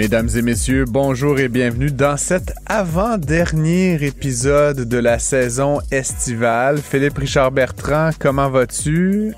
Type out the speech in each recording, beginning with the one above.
Mesdames et messieurs, bonjour et bienvenue dans cet avant-dernier épisode de la saison estivale. Philippe Richard Bertrand, comment vas-tu?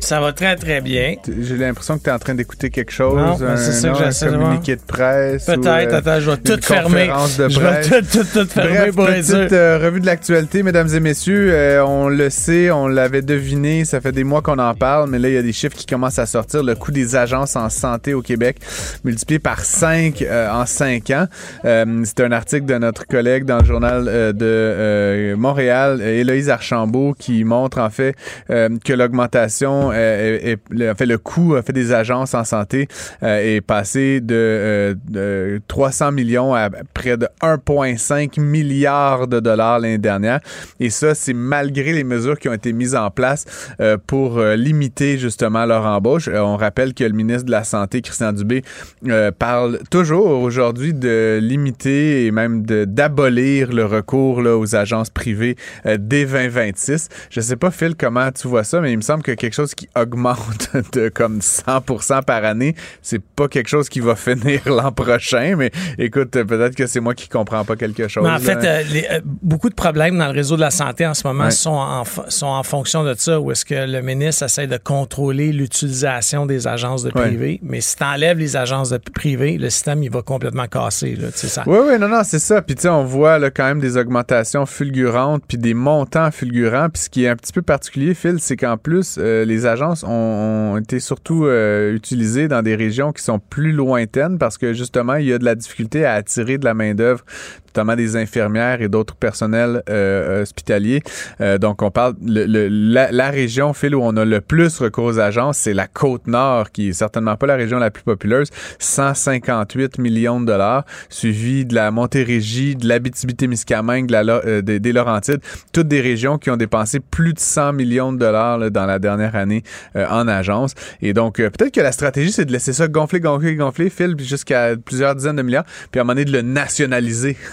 Ça va très, très bien. J'ai l'impression que tu es en train d'écouter quelque chose. C'est ça que j'essaie de communiqué de presse. Peut-être, euh, attends, je vais tout fermer. Je vais tout, tout, tout fermer Bref, pour petite euh, revue de l'actualité, mesdames et messieurs. Euh, on le sait, on l'avait deviné, ça fait des mois qu'on en parle, mais là, il y a des chiffres qui commencent à sortir. Le coût des agences en santé au Québec multiplié par 5 en 5 ans. C'est un article de notre collègue dans le journal de Montréal, Héloïse Archambault, qui montre en fait que l'augmentation, euh, est, le- fait, le coût fait, des agences en santé euh, est passé de, euh, de 300 millions à près de 1,5 milliard de dollars l'année dernière. Et ça, c'est malgré les mesures qui ont été mises en place euh, pour euh, limiter justement leur embauche. Euh, on rappelle que le ministre de la Santé, Christian Dubé, euh, parle toujours aujourd'hui de limiter et même d'abolir le recours là, aux agences privées euh, dès 2026. Je sais pas, Phil, comment tu vois ça, mais il me semble que quelque chose qui augmente de comme 100% par année, c'est pas quelque chose qui va finir l'an prochain, mais écoute, peut-être que c'est moi qui comprends pas quelque chose. Mais en fait, euh, les- euh, beaucoup de problèmes dans le réseau de la santé en ce moment Ouais. sont, en, sont en fonction de ça, où est-ce que le ministre essaie de contrôler l'utilisation des agences de Ouais. privé. Mais si tu enlèves les agences de privé, le système, il va complètement casser. Là, tu sais, ça. Oui, oui, non, non, c'est ça. Puis tu sais, on voit là, quand même des augmentations fulgurantes, puis des montants fulgurants. Puis ce qui est un petit peu particulier, Phil, c'est qu'en plus, euh, les agences ont, été surtout euh, utilisées dans des régions qui sont plus lointaines parce que justement, il y a de la difficulté à attirer de la main-d'œuvre notamment des infirmières et d'autres personnels euh, hospitaliers. Euh, donc, on parle le, le- la, la région, Phil, où on a le plus recours aux agences, c'est la côte nord, qui est certainement pas la région la plus populeuse, 158 millions de dollars, suivi de la Montérégie, de l'Abitibi-Témiscamingue, de la, euh, des, des Laurentides, toutes des régions qui ont dépensé plus de 100 millions de dollars là, dans la dernière année euh, en agence. Et donc, euh, peut-être que la stratégie, c'est de laisser ça gonfler, gonfler, gonfler, Phil, jusqu'à plusieurs dizaines de milliards, puis à un moment donné, de le nationaliser.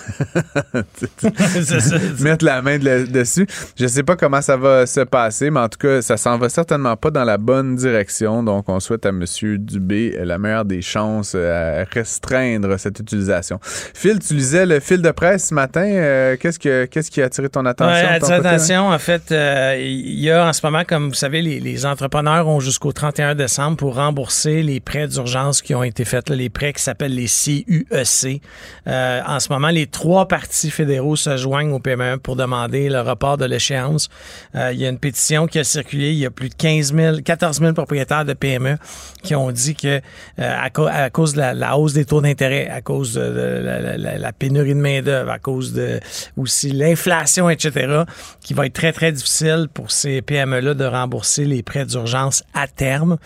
Mettre la main de- dessus. Je sais pas comment ça va se passer, mais en tout cas, ça s'en va certainement pas dans la bonne direction. Donc, on souhaite à M. Dubé la meilleure des chances euh, à restreindre cette utilisation. Phil, tu lisais le fil de presse ce matin. Euh, qu'est-ce, que, qu'est-ce qui a attiré ton attention? Ouais, de ton côté, attention, en fait, euh, il y a en ce moment, comme vous savez, les, les entrepreneurs ont jusqu'au 31 décembre pour rembourser les prêts d'urgence qui ont été faits, là, les prêts qui s'appellent les CUEC. Euh, en ce moment, les trois partis fédéraux se joignent au PME pour demander le report de l'échéance. Euh, il y a une pétition qui a circulé. Il y a plus de 15 000, 14 000 propriétaires de PME qui ont dit que euh, à, cause de la, la hausse des taux d'intérêt, à cause de, la, la- la- la pénurie de main d'œuvre, à cause de aussi l'inflation, etc., qui va être très très difficile pour ces PME-là de rembourser les prêts d'urgence à terme.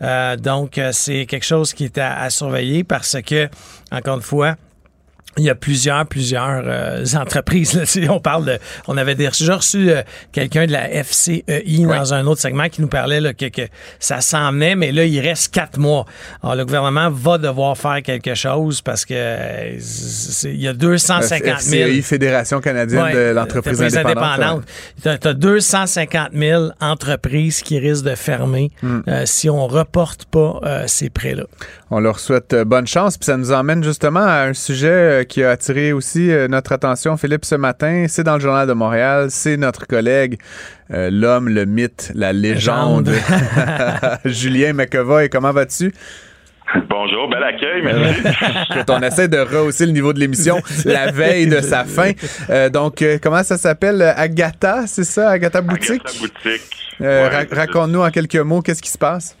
Euh, donc euh, c'est quelque chose qui est à, à surveiller parce que encore une fois il y a plusieurs, plusieurs euh, entreprises. Là, on parle de, on avait déjà reçu euh, quelqu'un de la FCEI dans un autre segment qui nous parlait là, que, que ça s'en venait, mais là, il reste quatre mois. Alors, le gouvernement va devoir faire quelque chose parce que euh, il y a 250 000. FCI, Fédération canadienne Ouais, de l'entreprise entreprise indépendante. Tu as, 250 000 entreprises qui risquent de fermer euh, si on reporte pas euh, ces prêts-là. On leur souhaite bonne chance. Puis ça nous emmène justement à un sujet qui a attiré aussi euh, notre attention, Philippe, ce matin. C'est dans le Journal de Montréal. C'est notre collègue, euh, l'homme, le mythe, la légende, Julien McEvoy. Comment vas-tu? Bonjour, bel accueil, merci. On essaie de rehausser le niveau de l'émission la veille de sa fin. Euh, donc, euh, comment ça s'appelle? Agatha, c'est ça? Agatha Boutique? Agatha Boutique? Euh, Ouais, ra- Raconte-nous en quelques mots qu'est-ce qui se passe?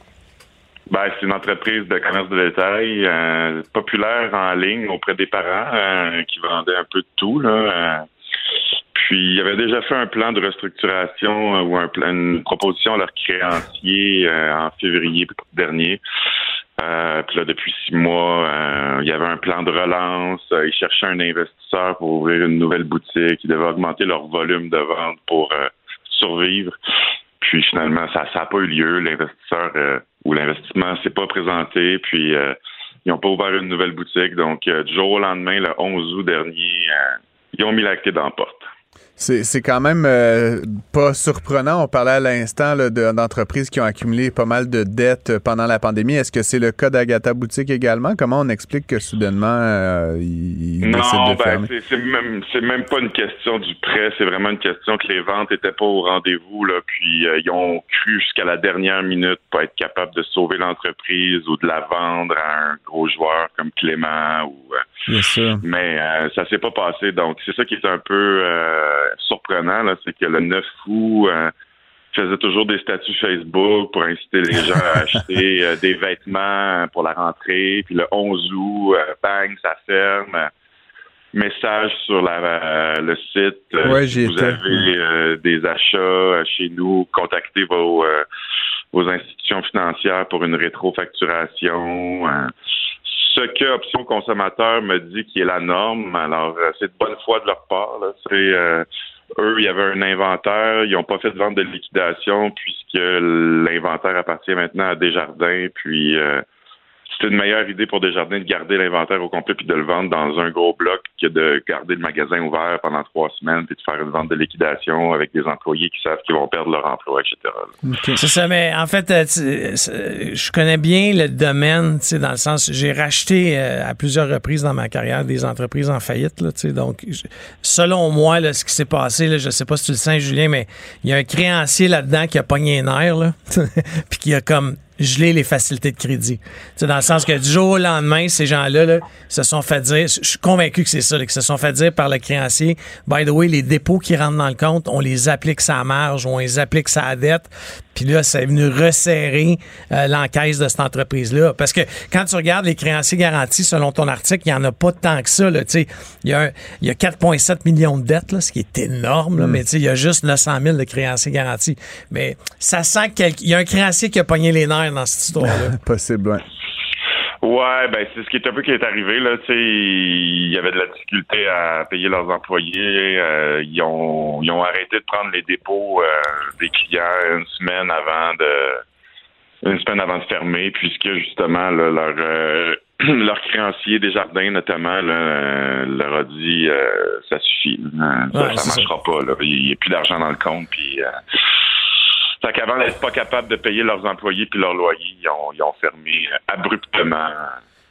Ben, c'est une entreprise de commerce de détail euh, populaire en ligne auprès des parents euh, qui vendait un peu de tout. Là, euh. puis, il avait déjà fait un plan de restructuration euh, ou un plan, une proposition à leurs créanciers euh, en février dernier. Euh, puis là, depuis six mois, euh, il y avait un plan de relance. Euh, ils cherchaient un investisseur pour ouvrir une nouvelle boutique. Ils devaient augmenter leur volume de vente pour survivre. Puis finalement, ça n'a pas eu lieu. L'investisseur ou l'investissement s'est pas présenté. Puis euh, ils n'ont pas ouvert une nouvelle boutique. Donc, euh, du jour au lendemain, le 11 août dernier, euh, ils ont mis la clé dans la porte. C'est c'est quand même euh, pas surprenant. On parlait à l'instant d'entreprises qui ont accumulé pas mal de dettes euh, pendant la pandémie. Est-ce que c'est le cas d'Agatha Boutique également? Comment on explique que soudainement, euh, ils, décident Non, de ben, c'est même, même pas une question du prêt, c'est vraiment une question que les ventes étaient pas au rendez-vous, puis euh, ils ont cru jusqu'à la dernière minute pas être capables de sauver l'entreprise ou de la vendre à un gros joueur comme Clément ou euh, Bien sûr. mais euh, ça s'est pas passé. Donc, c'est ça qui est un peu euh, surprenant, là, c'est que le 9 août, euh, faisait toujours des statuts Facebook pour inciter les gens à acheter euh, des vêtements pour la rentrée. Puis le 11 août, euh, bang, ça ferme. Message sur la, le site. Ouais, si vous avez des achats chez nous, contactez vos, vos institutions financières pour une rétrofacturation. Ce que Option Consommateur me dit qui est la norme. Alors, euh, c'est de bonne foi de leur part. là. C'est euh, eux, il y avait un inventaire, ils n'ont pas fait de vente de liquidation puisque l'inventaire appartient maintenant à Desjardins. Puis euh, c'était une meilleure idée pour Desjardins de garder l'inventaire au complet puis de le vendre dans un gros bloc que de garder le magasin ouvert pendant trois semaines puis de faire une vente de liquidation avec des employés qui savent qu'ils vont perdre leur emploi, etc. là. C'est ça, mais en fait, euh, c'est- je connais bien le domaine, dans le sens, j'ai racheté euh, à plusieurs reprises dans ma carrière des entreprises en faillite, là, tu sais, donc, selon moi, là, ce qui s'est passé, là, je sais pas si tu le sais, Julien, mais il y a un créancier là-dedans qui a pogné un air, là, puis qui a comme gelé les facilités de crédit. Sais, dans le sens que du jour au lendemain, ces gens-là là, se sont fait dire, je suis convaincu que c'est ça, là, qu'ils se sont fait dire par le créancier, by the way, les dépôts qui rentrent dans le compte, on les applique sa marge, on les applique sa dette, puis là, c'est venu resserrer euh, l'encaisse de cette entreprise-là. Parce que quand tu regardes les créanciers garantis, selon ton article, il n'y en a pas tant que ça. Il, y a y a 4,7 millions de dettes, là, ce qui est énorme, là, mais tu sais, il y a juste 900 000 de créanciers garantis. Mais ça sent qu'il y a un créancier qui a pogné les nerfs dans cette histoire-là. Possible, ouais. Ouais, ben c'est ce qui est un peu qui est arrivé là. Tu sais, il y avait de la difficulté à payer leurs employés. euh, ils ont ils ont arrêté de prendre les dépôts euh, des clients une semaine avant de une semaine avant de fermer, puisque justement là, leur euh, leur créancier des jardins notamment là, leur a dit euh, ça suffit, ça, Ouais, ça c'est marchera pas là. Il n'y a plus d'argent dans le compte puis. Fait qu'avant d'être pas capable de payer leurs employés puis leurs loyers, ils ont, ils ont fermé euh, abruptement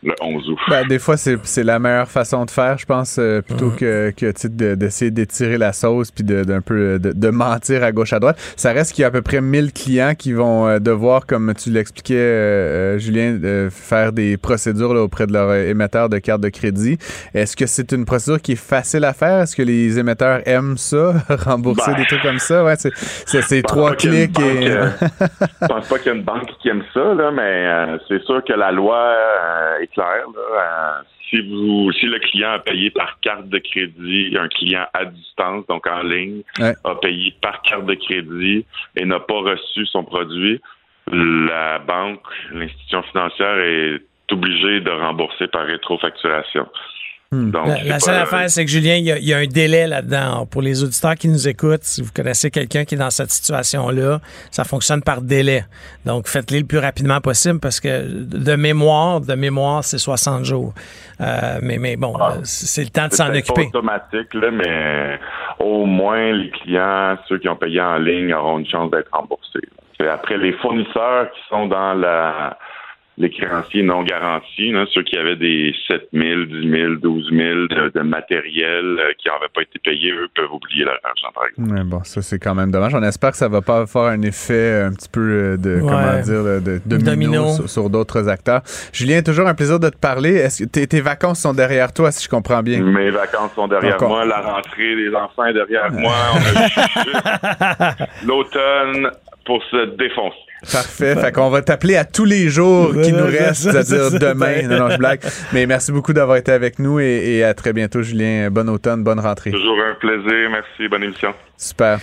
le 11 août. Ben, des fois, c'est c'est la meilleure façon de faire, je pense, euh, plutôt que, que tu sais, de- d'essayer d'étirer la sauce puis de- d'un peu de, de mentir à gauche à droite. Ça reste qu'il y a à peu près 1000 clients qui vont euh, devoir, comme tu l'expliquais, euh, euh, Julien, euh, faire des procédures là, auprès de leur euh, émetteur de carte de crédit. Est-ce que c'est une procédure qui est facile à faire? Est-ce que les émetteurs aiment ça, rembourser Ben. des trucs comme ça? Ouais, c'est trois pas qu'il y a une clics et... banque, euh, Je pense pas qu'il y a une banque qui aime ça, là, mais euh, c'est sûr que la loi euh, est Là, si vous, si le client a payé par carte de crédit, un client à distance, donc en ligne, Ouais. a payé par carte de crédit et n'a pas reçu son produit, la banque, l'institution financière est obligée de rembourser par rétrofacturation. Donc, La, seule pas- affaire, c'est que Julien, il y, a, il y a un délai là-dedans. Pour les auditeurs qui nous écoutent, si vous connaissez quelqu'un qui est dans cette situation-là, ça fonctionne par délai. Donc, faites-les le plus rapidement possible parce que de mémoire, de mémoire, c'est 60 jours. Euh, mais, mais bon, euh, c'est le temps de s'en occuper. pas automatique, là, mais au moins les clients, ceux qui ont payé en ligne, auront une chance d'être remboursés. C'est après les fournisseurs qui sont dans la les créanciers non garantis, là, ceux qui avaient des 7 000, 10 000, 12 000 de, de matériel euh, qui n'avaient pas été payés, eux peuvent oublier leur argent, par exemple. Ouais, bon, ça c'est quand même dommage. On espère que ça va pas faire un effet euh, un petit peu euh, de Ouais. comment dire de, de domino, Domino. sur, sur d'autres acteurs. Julien, toujours un plaisir de te parler. Est-ce que tes, tes vacances sont derrière toi, si je comprends bien? Mes vacances sont derrière Encore. moi, la rentrée des enfants est derrière moi. L'automne pour se défoncer. Parfait. fait qu'on va t'appeler à tous les jours qui nous restent, c'est-à-dire demain. Non, non, je blague. Mais merci beaucoup d'avoir été avec nous et, et à très bientôt, Julien. Bon automne, bonne rentrée. Toujours un plaisir. Merci. Bonne émission. Super.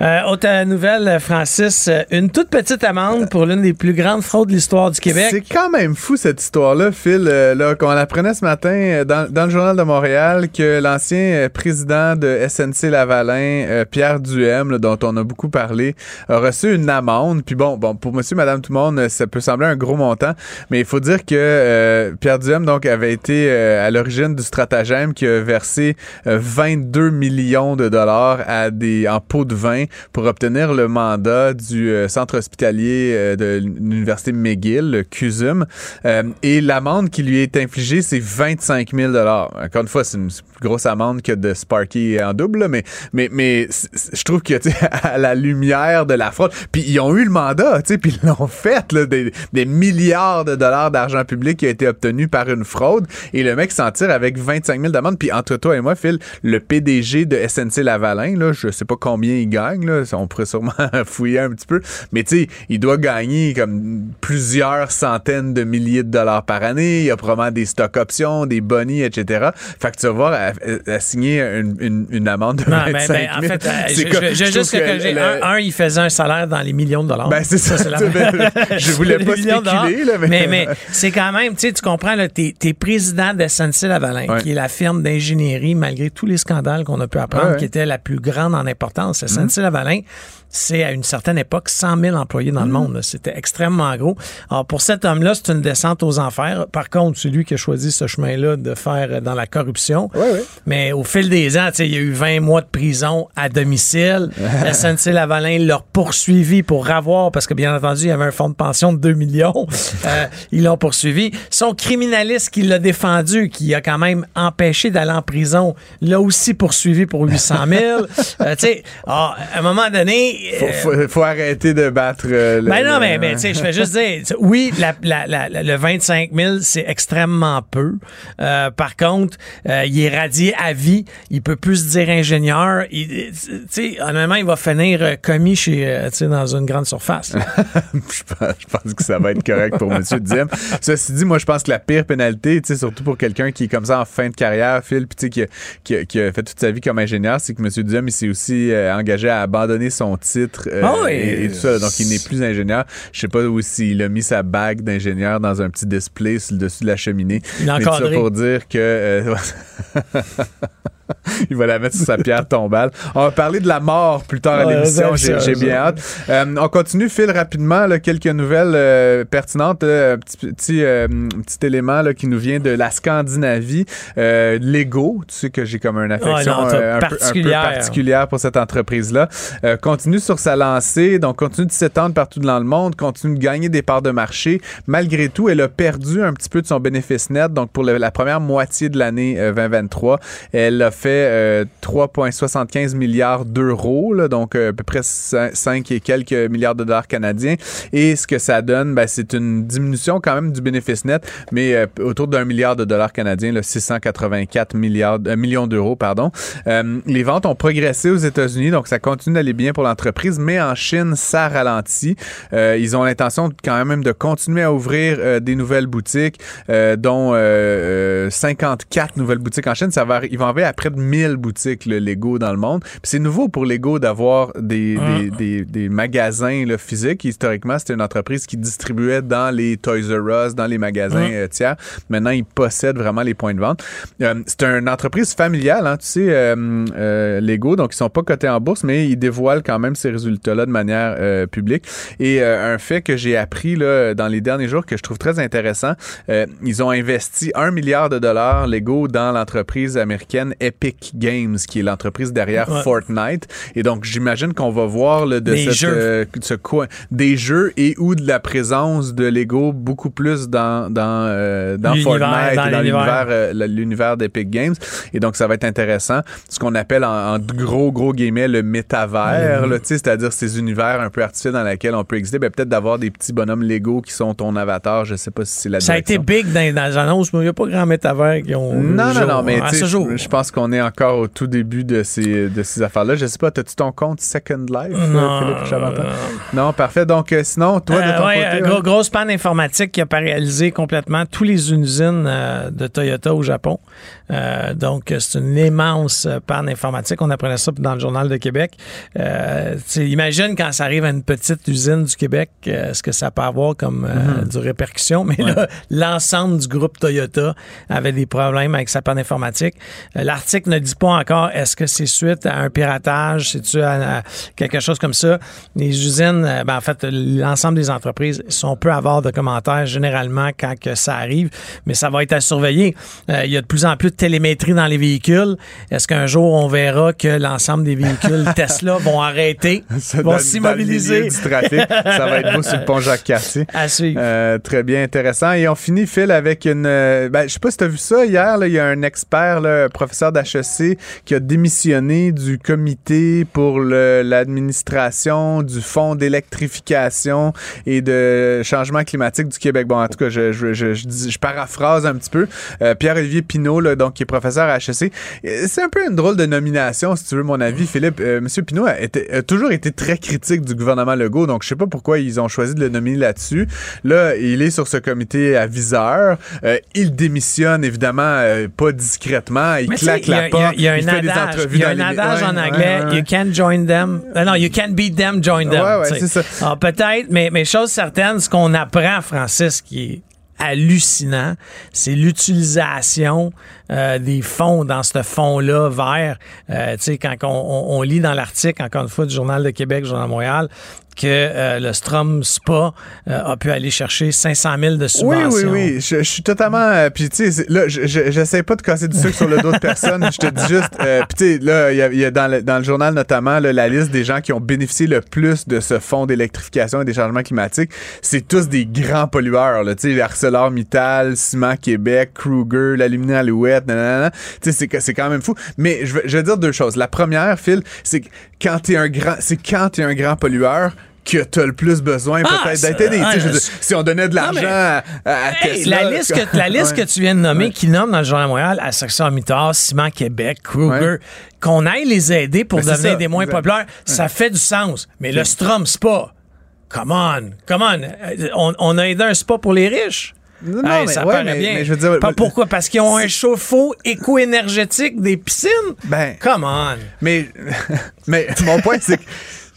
Euh, autre nouvelle, Francis, euh, une toute petite amende pour l'une des plus grandes fraudes de l'histoire du Québec. C'est quand même fou cette histoire-là, Phil. euh, là, qu'on apprenait ce matin euh, dans, dans le Journal de Montréal que l'ancien euh, président de SNC Lavalin, euh, Pierre Duhem, là, dont on a beaucoup parlé, a reçu une amende. Puis bon, bon, pour monsieur, madame, tout le monde, euh, ça peut sembler un gros montant, mais il faut dire que euh, Pierre Duhem donc avait été euh, à l'origine du stratagème qui a versé euh, 22 millions de dollars à des en pots de vin pour obtenir le mandat du euh, centre hospitalier euh, de l'université McGill, le CUSUM. Euh, et l'amende qui lui est infligée, c'est 25 000 dollars. Encore une fois, c'est une grosse amende que de Sparky en double, mais mais mais je trouve que à la lumière de la fraude, puis ils ont eu le mandat, tu sais, puis ils l'ont fait là, des, des milliards de dollars d'argent public qui a été obtenu par une fraude, et le mec s'en tire avec 25 000 d'amende. Puis entre toi et moi, Phil, le PDG de SNC Lavalin, là, je sais pas combien il gagne, là, on pourrait sûrement fouiller un petit peu, mais tu sais, il doit gagner comme plusieurs centaines de milliers de dollars par année. Il y a probablement des stock options, des bonnies, etc. Fait que tu vas voir, à signer une, une, une amende de Non, 25 ben, 000. ben, en fait, euh, je, C'est comme- je- je- je juste que le- un, un, il faisait un salaire dans les millions de dollars. Ben, c'est ça. c'est la- je voulais pas dollars. spéculer, là, mais- mais, mais c'est quand même, tu sais, tu comprends, t'es, t'es président de SNC-Lavalin, Ouais. qui est la firme d'ingénierie, malgré tous les scandales qu'on a pu apprendre, Ouais, ouais. qui était la plus grande en importance. SNC-Lavalin, c'est à une certaine époque 100 000 employés dans le monde. là. C'était extrêmement gros. Alors, pour cet homme-là, c'est une descente aux enfers. Par contre, c'est lui qui a choisi ce chemin-là de faire euh, dans la corruption. Ouais, ouais. Mais au fil des ans, tu sais, il y a eu 20 mois de prison à domicile. SNC Lavalin l'a poursuivi pour avoir, parce que bien entendu, il y avait un fonds de pension de 2 millions. Euh, ils l'ont poursuivi. Son criminaliste qui l'a défendu, qui a quand même empêché d'aller en prison, l'a aussi poursuivi pour 800 000. Euh, tu sais, ah, à un moment donné... Faut, faut, faut arrêter de battre euh, le- ben non, le- mais, mais tu sais, je fais juste dire, oui, la, la, la- le 25 000, c'est extrêmement peu. Euh, par contre, euh, il est radié à vie. Il peut plus se dire ingénieur. Tu sais, honnêtement, il va finir euh, commis chez, euh, tu sais, dans une grande surface. je, pense, je pense que ça va être correct pour M. Diem. Ceci dit, moi, je pense que la pire pénalité, tu sais, surtout pour quelqu'un qui est comme ça en fin de carrière, Phil, puis tu sais, qui, a- qui, qui a fait toute sa vie comme ingénieur, c'est que M. Diem, il s'est aussi engagé à abandonner son titre euh, oui. et, et tout ça. Donc, il n'est plus ingénieur. Je sais pas s'il a mis sa bague d'ingénieur dans un petit display sur le dessus de la cheminée. Il Mais tout ça pour dire que... euh, Il va la mettre sur sa pierre tombale. On va parler de la mort plus tard à Ouais, l'émission. J'ai bien hâte. Euh, on continue, Phil, rapidement. là, quelques nouvelles euh, pertinentes. là, un petit, petit, euh, petit élément là, qui nous vient de la Scandinavie. Euh, Lego, tu sais que j'ai comme une affection non, euh, un, peu, un peu particulière. particulière pour cette entreprise-là. Euh, continue sur sa lancée, donc continue de s'étendre partout dans le monde, continue de gagner des parts de marché. Malgré tout, elle a perdu un petit peu de son bénéfice net. Donc pour le- la première moitié de l'année euh, 2023, elle a fait euh, 3,75 milliards d'euros, donc euh, à peu près 5 et quelques milliards de dollars canadiens. Et ce que ça donne, ben, c'est une diminution quand même du bénéfice net, mais euh, autour d'un milliard de dollars canadiens, là, 684 milliards, euh, millions d'euros, pardon. Euh, les ventes ont progressé aux États-Unis, donc ça continue d'aller bien pour l'entreprise, mais en Chine, ça ralentit. Euh, ils ont l'intention quand même de continuer à ouvrir euh, des nouvelles boutiques, euh, dont euh, euh, 54 nouvelles boutiques en Chine. Ça va, ils vont arriver à près de 1000 boutiques le Lego dans le monde. Puis c'est nouveau pour Lego d'avoir des, Ah. des, des, des magasins là, physiques. Historiquement, c'était une entreprise qui distribuait dans les Toys R Us, dans les magasins Ah. euh, tiers. Maintenant, ils possèdent vraiment les points de vente. Euh, c'est une entreprise familiale, hein, tu sais, euh, euh, Lego. Donc, ils sont pas cotés en bourse, mais ils dévoilent quand même ces résultats-là de manière euh, publique. Et euh, un fait que j'ai appris là, dans les derniers jours que je trouve très intéressant, ils ont investi un milliard de dollars Lego dans l'entreprise américaine Epic Games, qui est l'entreprise derrière Ouais. Fortnite. Et donc, j'imagine qu'on va voir là, de cette, jeux. euh, ce coin, des jeux et ou de la présence de Lego beaucoup plus dans dans euh, dans Fortnite dans et dans l'univers. l'univers euh, l'univers d'Epic Games. Et donc, ça va être intéressant. Ce qu'on appelle en, en gros, gros guillemets, le métavers, sais, c'est-à-dire ces univers un peu artificiels dans lesquels on peut exister. Ben, peut-être d'avoir des petits bonhommes Lego qui sont ton avatar. Je sais pas si c'est la Ça a été big dans, dans les annonces, mais il n'y a pas grand métavers qui ont. Non, non, non, mais à tu ce sais, jour. je pense qu'on est encore au tout début de ces, de ces affaires-là. Je sais pas, as-tu ton compte Second Life, euh, Non, Philippe Chavantin? non. Parfait. Donc, euh, sinon, toi, de Euh, ton ouais, côté... grosse panne informatique qui a paralysé complètement toutes les usines de Toyota au Japon. Euh, donc, c'est une immense panne informatique. On apprenait ça dans le Journal de Québec. Euh, imagine quand ça arrive à une petite usine du Québec, euh, ce que ça peut avoir comme Mhm. du répercussion? Mais là, l'ensemble du groupe Toyota avait des problèmes avec sa panne informatique. Euh, L'article ne dit pas encore est-ce que c'est suite à un piratage, c'est-tu à, à quelque chose comme ça? Les usines, euh, ben, en fait, l'ensemble des entreprises sont peu avares de commentaires généralement quand que ça arrive, mais ça va être à surveiller. Euh, il y a de plus en plus de télémétrie dans les véhicules. Est-ce qu'un jour on verra que l'ensemble des véhicules Tesla vont arrêter, Ça, vont s'immobiliser? du trafic. ça va être beau sur le pont Jacques-Cartier. À suivre. Euh, très bien, intéressant. Et on finit, Phil, avec une... ben, je sais pas si tu as vu ça hier. là, Il y a un expert, là, un professeur d'HEC, qui a démissionné du comité pour l'administration du fonds d'électrification et de changement climatique du Québec. Bon, en tout cas, je, je, je, je paraphrase un petit peu. Euh, Pierre-Olivier Pinault, là, donc, qui est professeur à HEC. Euh, C'est un peu une drôle de nomination, si tu veux mon avis, Philippe. Euh, Monsieur Pinault a, été- a toujours été très critique du gouvernement Legault, donc je sais pas pourquoi ils ont choisi de le nominer là-dessus. Là, il est sur ce comité aviseur. Euh, il démissionne, évidemment, euh, pas discrètement. Il Mais claque la il y a- porte. il y a un adage, il y a un adage en anglais, you can't join them. Euh, non, you can't beat them, join them. Ouais, ouais, c'est ça. Alors, peut-être, mais, mais chose certaine, ce qu'on apprend, Francis, qui est hallucinant, c'est l'utilisation euh, des fonds dans ce fonds-là vert. Euh, tu sais, quand on, on- on lit dans l'article, encore une fois, du Journal de Québec, Journal de Montréal, que euh, le Strom Spa euh, a pu aller chercher 500 000 de Oui, subventions. oui, oui. Je, je suis totalement. euh, puis, tu sais, là, je- je- j'essaie pas de casser du sucre sur le dos de personne. Je te dis juste. euh, puis, tu sais, là, il y a, y a dans, le, dans le journal notamment là, la liste des gens qui ont bénéficié le plus de ce fonds d'électrification et des changements climatiques. C'est tous des grands pollueurs. là. Tu sais, ArcelorMittal, Ciment Québec, Kruger, l'Aluminium Alouette, nanana. Tu sais, c'est quand même fou. Mais je veux, je veux dire deux choses. La première, Phil, c'est que quand t'es un grand, c'est quand t'es un grand pollueur que t'as le plus besoin Ah, peut-être ça- d'être aidé. Tu sais, je veux dire, si on donnait de l'argent à, à Hey, Tesla, la liste, que, la liste Ouais. que tu viens de nommer, qui nomme dans le Journal de Montréal, à Section Mitard, Ciment Québec, Kruger, Ouais. qu'on aille les aider pour Ben, c'est devenir ça, des moins exact. populaires, ça fait du sens. Mais le Strom Spa, come on, come on. Euh, On, on a aidé un spa pour les riches. Non, non, Hey, mais- ça ouais, mais- bien. mais je veux dire, Pas pourquoi? Parce qu'ils ont un chauffe-eau éco-énergétique des piscines? Ben, Come on. mais, mais mon point, c'est que.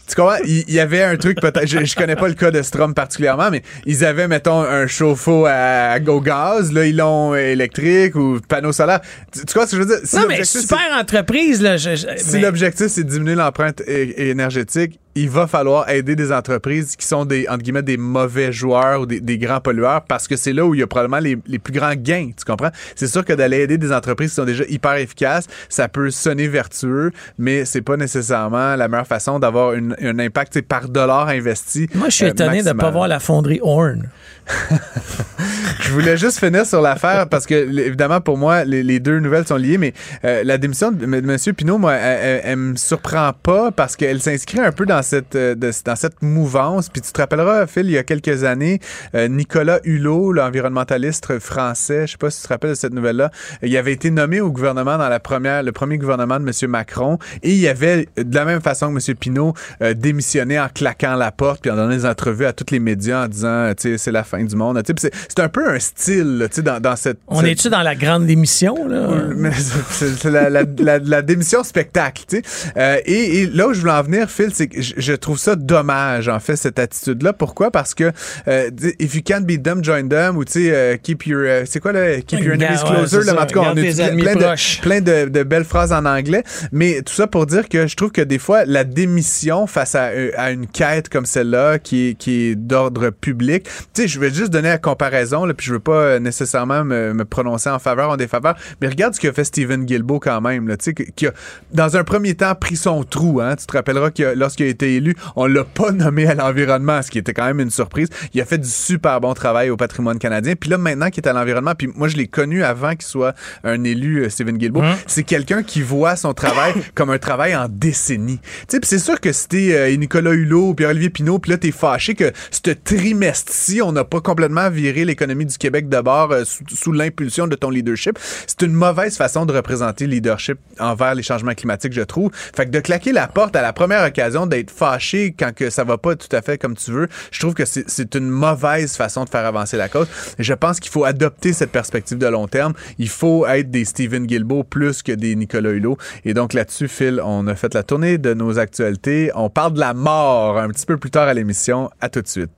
Tu comprends? Il y avait un truc peut-être. Je, je connais pas le cas de Strom particulièrement, mais ils avaient, mettons, un chauffe-eau à, au gaz. Là, ils l'ont électrique ou panneau solaire. Tu, tu vois ce que je veux dire? Si non, mais super entreprise, là. je- je- c'est- Si mais- l'objectif, c'est de diminuer l'empreinte énergétique, il va falloir aider des entreprises qui sont des, entre guillemets, des mauvais joueurs ou des, des grands pollueurs parce que c'est là où il y a probablement les, les plus grands gains. Tu comprends? C'est sûr que d'aller aider des entreprises qui sont déjà hyper efficaces, ça peut sonner vertueux, mais c'est pas nécessairement la meilleure façon d'avoir un impact par dollar investi. Moi, je suis euh, étonné de ne pas voir la fonderie Horn. Je voulais juste finir sur l'affaire parce que, évidemment, pour moi, les, deux nouvelles sont liées, mais euh, la démission de M. Monsieur Pinault, moi, elle, elle- me surprend pas parce qu'elle s'inscrit un peu dans cette, euh, dans cette mouvance. Puis tu te rappelleras, Phil, il y a quelques années, euh, Nicolas Hulot, l'environnementaliste français, je sais pas si tu te rappelles de cette nouvelle-là, il avait été nommé au gouvernement dans la première, le premier gouvernement de M. Macron et il avait, de la même façon que M. Pinault, euh, démissionné en claquant la porte puis en donnant des entrevues à tous les médias en disant, tu sais, c'est la fin du monde. Tu sais, c'est un peu un un style, là, tu sais, dans, dans cette. On cette- est-tu dans la grande démission, là? c'est la, la, la, la démission spectacle, tu sais. Euh, et, et là où je voulais en venir, Phil, c'est que je, trouve ça dommage, en fait, cette attitude-là. Pourquoi? Parce que euh, if you can't beat them, join them, ou tu sais, euh, keep your, euh, c'est quoi là, keep your enemies closer, là, en tout cas, on utilise plein, de, plein de, de belles phrases en anglais. Mais tout ça pour dire que je trouve que des fois, la démission face à, euh, à une quête comme celle-là, qui, est- qui est d'ordre public, tu sais, je vais juste donner la comparaison, là, puis je veux pas euh, nécessairement me, me prononcer en faveur ou en défaveur, mais regarde ce qu'a fait Stephen Guilbeault quand même, là, tu sais, que- qui a, dans un premier temps, pris son trou, hein. Tu te rappelleras que lorsqu'il a été élu, on l'a pas nommé à l'environnement, ce qui était quand même une surprise. Il a fait du super bon travail au patrimoine canadien. Puis là, maintenant qu'il est à l'environnement, puis moi, je l'ai connu avant qu'il soit un élu, euh, Stephen Guilbeault, c'est quelqu'un qui voit son travail comme un travail en décennie. Tu sais, puis c'est sûr que si t'es euh, Nicolas Hulot, puis Olivier Pinault, puis là, t'es fâché que ce trimestre-ci, on n'a pas complètement viré l'économie du Québec de bord euh, sous, l'impulsion de ton leadership. C'est une mauvaise façon de représenter le leadership envers les changements climatiques, je trouve. Fait que de claquer la porte à la première occasion, d'être fâché quand que ça va pas tout à fait comme tu veux, je trouve que c'est c'est une mauvaise façon de faire avancer la cause. Je pense qu'il faut adopter cette perspective de long terme. Il faut être des Stephen Guilbeault plus que des Nicolas Hulot. Et donc là-dessus, Phil, on a fait la tournée de nos actualités. On parle de la mort un petit peu plus tard à l'émission. À tout de suite.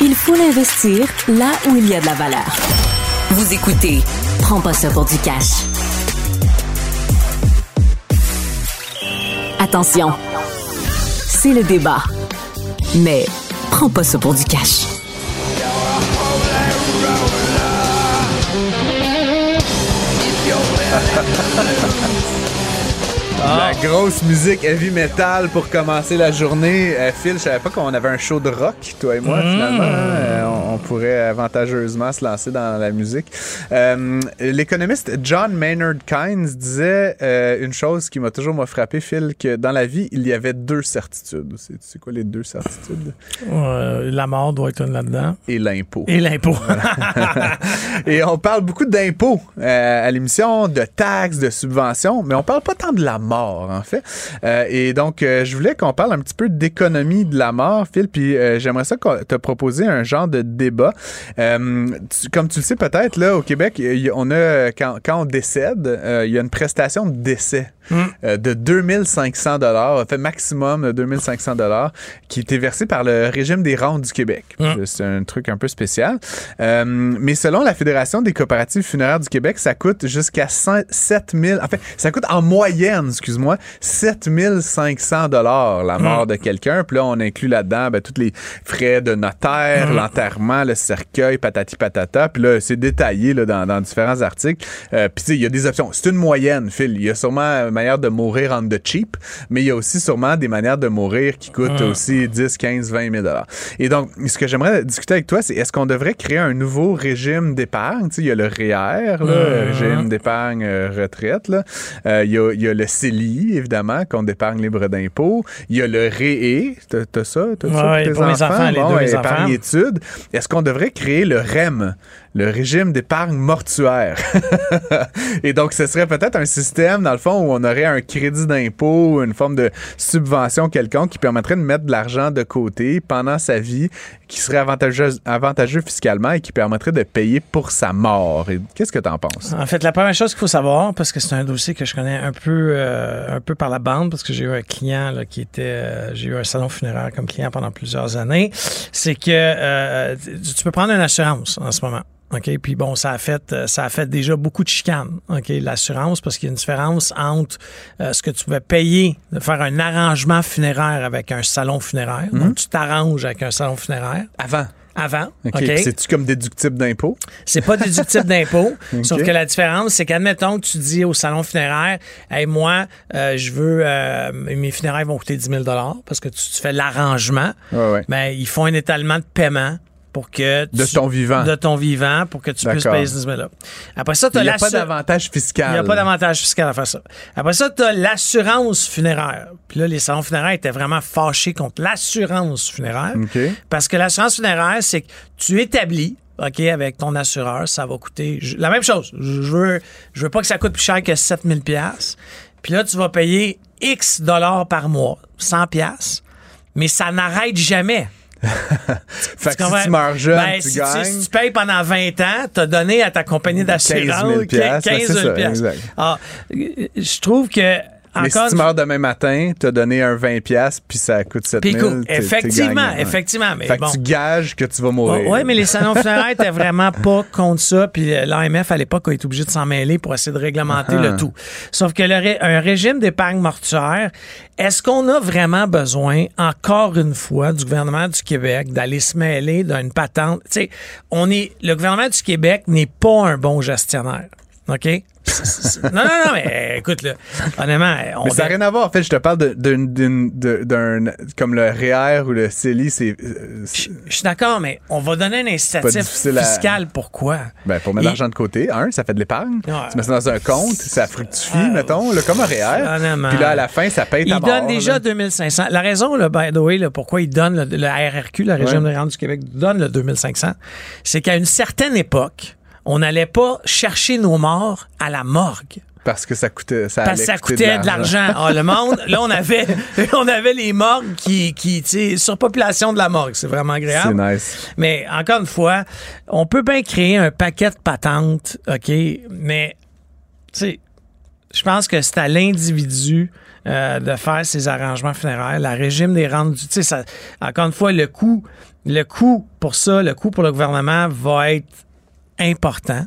il faut l'investir là où il y a de la valeur. Vous écoutez Prends pas ça pour du cash. Attention, c'est le débat. Mais prends pas ça pour du cash. La grosse musique heavy metal pour commencer la journée. Euh, Phil, je savais pas qu'on avait un show de rock, toi et moi, finalement. hein. Euh, on, on pourrait avantageusement se lancer dans la musique. Euh, L'économiste John Maynard Keynes disait une chose qui m'a toujours moi, frappé, Phil, que dans la vie, il y avait deux certitudes. C'est tu sais quoi les deux certitudes? La mort doit être là-dedans. Et l'impôt. Et l'impôt. Et on parle beaucoup d'impôts à l'émission, de taxes, de subventions, mais on parle pas tant de la mort, en fait. Euh, et donc, euh, je voulais qu'on parle un petit peu d'économie de la mort, Phil, puis euh, j'aimerais ça te proposer un genre de débat. Tu- comme tu le sais peut-être, là, au Québec, y on a, quand, quand on décède, il y a une prestation de décès. euh, de 2500 dollars, fait maximum de 2500 dollars, qui était versé par le régime des rentes du Québec. C'est un truc un peu spécial. Mais selon la Fédération des coopératives funéraires du Québec, ça coûte jusqu'à 7000, en fait, ça coûte en moyenne, excuse-moi, 7500 dollars la mort de quelqu'un. Puis là, on inclut là-dedans ben, tous les frais de notaire, l'enterrement, le cercueil, patati patata. Puis là, c'est détaillé là, dans, dans différents articles. Euh, Puis il y a des options. C'est une moyenne, Phil. Il y a sûrement une manière de mourir on the cheap, mais il y a aussi sûrement des manières de mourir qui coûtent aussi 10, 15, 20 000 dollars. Et donc, ce que j'aimerais discuter avec toi, c'est est-ce qu'on devrait créer un nouveau régime d'épargne? Il y a le REER, là, le régime d'épargne euh, retraite. là. Euh, il, y a, y a le CELI, évidemment, compte d'épargne libre d'impôt. Il y a le REE. T'as ça? T'as ça Ouais, tes pour mes enfants, les deux, mes épargne enfants. études. Est-ce qu'on devrait créer le REM? Le régime d'épargne mortuaire. Et donc, ce serait peut-être un système, dans le fond, où on aurait un crédit d'impôt, une forme de subvention quelconque qui permettrait de mettre de l'argent de côté pendant sa vie, qui serait avantageux, avantageux fiscalement et qui permettrait de payer pour sa mort. Qu'est-ce que tu en penses? En fait, la première chose qu'il faut savoir, parce que c'est un dossier que je connais un peu, euh, un peu par la bande, parce que j'ai eu un client là, qui était, euh, j'ai eu un salon funéraire comme client pendant plusieurs années, c'est que euh, tu peux prendre une assurance en ce moment. OK, puis bon, ça a fait euh, ça a fait déjà beaucoup de chicanes. OK, l'assurance parce qu'il y a une différence entre euh, ce que tu pouvais payer de faire un arrangement funéraire avec un salon funéraire. Donc tu t'arranges avec un salon funéraire Avant. avant. OK. C'est-tu comme déductible d'impôt? C'est pas déductible d'impôt. Sauf que la différence, c'est qu'admettons que tu dis au salon funéraire, hey, moi, euh, je veux, euh, mes funérailles vont coûter 10 000 parce que tu, tu fais l'arrangement. Ouais, ouais. Mais ils font un étalement de paiement pour que De ton vivant. de ton vivant pour que tu puisses payer ce 10 000 Après ça, tu Il as n'y a pas d'avantage fiscal. il n'y a pas d'avantage fiscal à faire ça. Après ça, tu as l'assurance funéraire. Puis là, les salons funéraires étaient vraiment fâchés contre l'assurance funéraire. Parce que l'assurance funéraire, c'est que tu établis, OK, avec ton assureur, ça va coûter la même chose. Je je veux, je veux pas que ça coûte plus cher que 7000 pièces. Puis là, tu vas payer X dollars par mois, 100 pièces. Mais ça n'arrête jamais. Fait que si tu meurs jeune, Ben, tu si, gagnes. si tu payes pendant 20 ans, tu as donné à ta compagnie d'assurance 15 000 piastres, 15 c'est 000 ça, piastres. exact. Ah, je trouve que Mais si tu meurs demain matin, t'as donné un 20$ piastres, puis ça coûte 7 Puis 000 écoute, t'es- t'es effectivement, gagnant, effectivement, mais fait que bon. tu gages que tu vas mourir. Oui, mais les salons funéraires étaient vraiment pas contre ça. Puis euh, l'AMF, à l'époque, a été obligé de s'en mêler pour essayer de réglementer Ah. le tout. Sauf que le ré- un régime d'épargne mortuaire, est-ce qu'on a vraiment besoin, encore une fois, du gouvernement du Québec d'aller se mêler d'une patente? Tu sais, on est, le gouvernement du Québec n'est pas un bon gestionnaire. OK? Non, non, non, mais euh, écoute, là, honnêtement, on Mais ça n'a rien à voir. En fait, je te parle d'un. Comme le REER ou le CELI, c'est. euh, c'est- Je suis d'accord, mais on va donner un incitatif à- fiscal. Pourquoi? Ben, pour mettre Il- l'argent de côté, un, ça fait de l'épargne. Ouais. Tu mets ça dans un compte, ça fructifie, mettons, là, comme un REER. Honnêtement. Puis là, à la fin, ça paye ta Il donne déjà là. 2500. La raison, là, by the way, là, pourquoi il donne le, le RRQ, le Régime Ouais. de du Québec, donne le 2500, c'est qu'à une certaine époque, on n'allait pas chercher nos morts à la morgue. Parce que ça coûtait. Ça Parce que ça coûtait de l'argent. Ah, le monde, là, on avait, on avait les morgues qui, qui tu sais, surpopulation de la morgue. C'est vraiment C'est agréable. nice. Mais encore une fois, on peut bien créer un paquet de patentes, OK, mais tu sais, je pense que c'est à l'individu euh, de faire ses arrangements funéraires. Le régime des rentes, tu sais, ça- encore une fois, le coût, le coût pour ça, le coût pour le gouvernement va être important.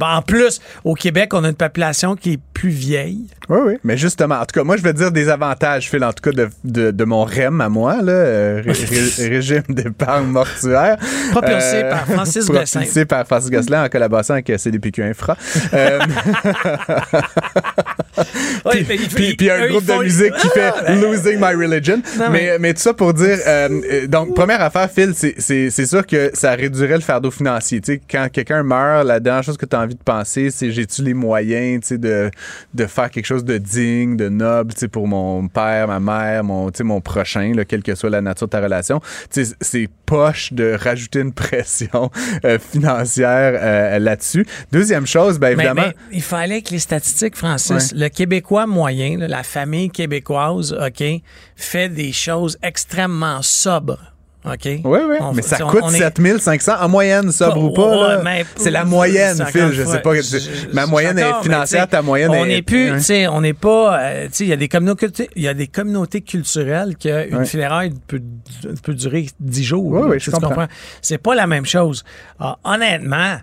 En plus, au Québec, on a une population qui est plus vieille. Oui, oui. Mais justement, en tout cas, moi, je veux dire des avantages, Phil, en tout cas, de, de, de mon REM à moi, là, euh, ré- ré- régime d'épargne mortuaire. Propulsé par Francis Gosselin. Propulsé par Francis Gosselin en collaboration avec euh, CDPQ Infra. Euh, puis, un groupe de musique qui fait Ah, ben- Losing My Religion. Non, mais, mais tout ça pour dire, euh, euh, donc, première affaire, Phil, c'est- c'est c'est sûr que ça réduirait le fardeau financier. Tu sais, quand quelqu'un meurt, la dernière chose que tu as envie de penser, c'est j'ai-tu les moyens tu sais, de, de faire quelque chose de digne, de noble tu sais, pour mon père, ma mère, mon, tu sais, mon prochain, là, quelle que soit la nature de ta relation. Tu sais, C'est poche de rajouter une pression euh, financière euh, là-dessus. Deuxième chose, Mais, évidemment. mais il fallait que les statistiques, Francis, le Québécois moyen, là, la famille québécoise, OK, fait des choses extrêmement sobres. OK? Oui, oui. On- mais ça coûte on est- 7500 en moyenne, sobre ou pas. Ouais, là. mais- c'est la moyenne, Phil. Je sais pas. je- je- ma moyenne est financière, ta moyenne on est. n'est plus, Ouais. tu sais, on n'est pas, euh, tu sais, il y a des communautés, il y a des communautés culturelles qu'une Ouais. funéraille peut, peut durer 10 jours. Oui, oui, je tu comprends? C'est pas la même chose. Ah, honnêtement,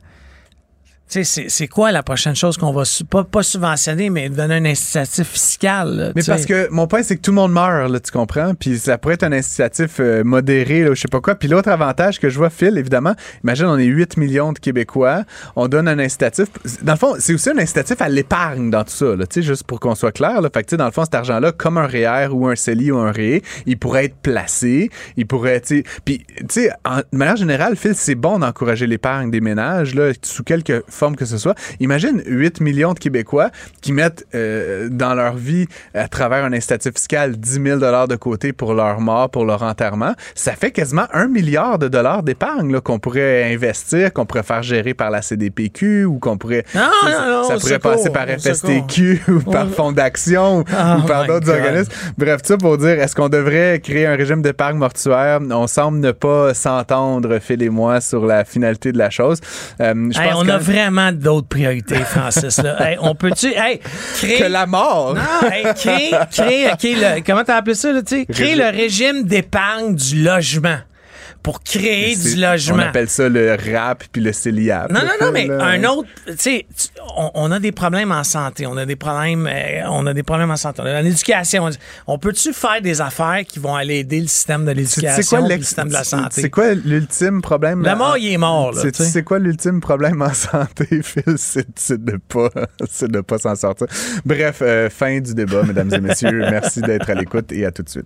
c'est- c'est quoi la prochaine chose qu'on va, pas, pas subventionner, mais donner un incitatif fiscal? là, Mais sais. parce que mon point, c'est que tout le monde meurt, là, tu comprends? Puis ça pourrait être un incitatif euh, modéré, là, je sais pas quoi. Puis l'autre avantage que je vois, Phil, évidemment, imagine, on est 8 millions de Québécois, on donne un incitatif. Dans le fond, c'est aussi un incitatif à l'épargne dans tout ça, là, tu sais, juste pour qu'on soit clair. Là. Fait que, tu sais, dans le fond, cet argent-là, comme un REER ou un CELI ou un REE, il pourrait être placé, il pourrait, tu sais... Puis, tu sais, en- de manière générale, Phil, c'est bon d'encourager l'épargne des ménages, là, sous quelques forme que ce soit. Imagine 8 millions de Québécois qui mettent euh, dans leur vie, à travers un incitatif fiscal, 10 000 de côté pour leur mort, pour leur enterrement. Ça fait quasiment un milliard de dollars d'épargne qu'on pourrait investir, qu'on pourrait faire gérer par la CDPQ ou qu'on pourrait... Non, non, non, ça pourrait passer par FSTQ ou par On- Fonds d'action Oh ou par my d'autres organismes. Bref, tout ça pour dire, est-ce qu'on devrait créer un régime d'épargne mortuaire? On semble ne pas s'entendre, Phil et moi, sur la finalité de la chose. Euh, je Hey, pense on que, a vraiment d'autres priorités, Francis. Là. Hey, on peut-tu. Hey, créer. que la mort. Non, hey, créer, créer, OK, le- comment t'as appelé ça, là? Créer le régime d'épargne du logement pour créer du logement. On appelle ça le rap puis le CELIAP. Non, non, non, mais Là. un autre, tu sais, on, on a des problèmes en santé, on a des problèmes, euh, on a des problèmes en santé, on a en éducation. On peut-tu faire des affaires qui vont aller aider le système de l'éducation, le système de la santé? C'est quoi l'ultime problème? La mort, il est mort, là, C'est- quoi l'ultime problème en santé, Phil? C'est c'est de pas, c'est de pas s'en sortir. Bref, euh, fin du débat, mesdames et messieurs. Merci d'être à l'écoute et à tout de suite.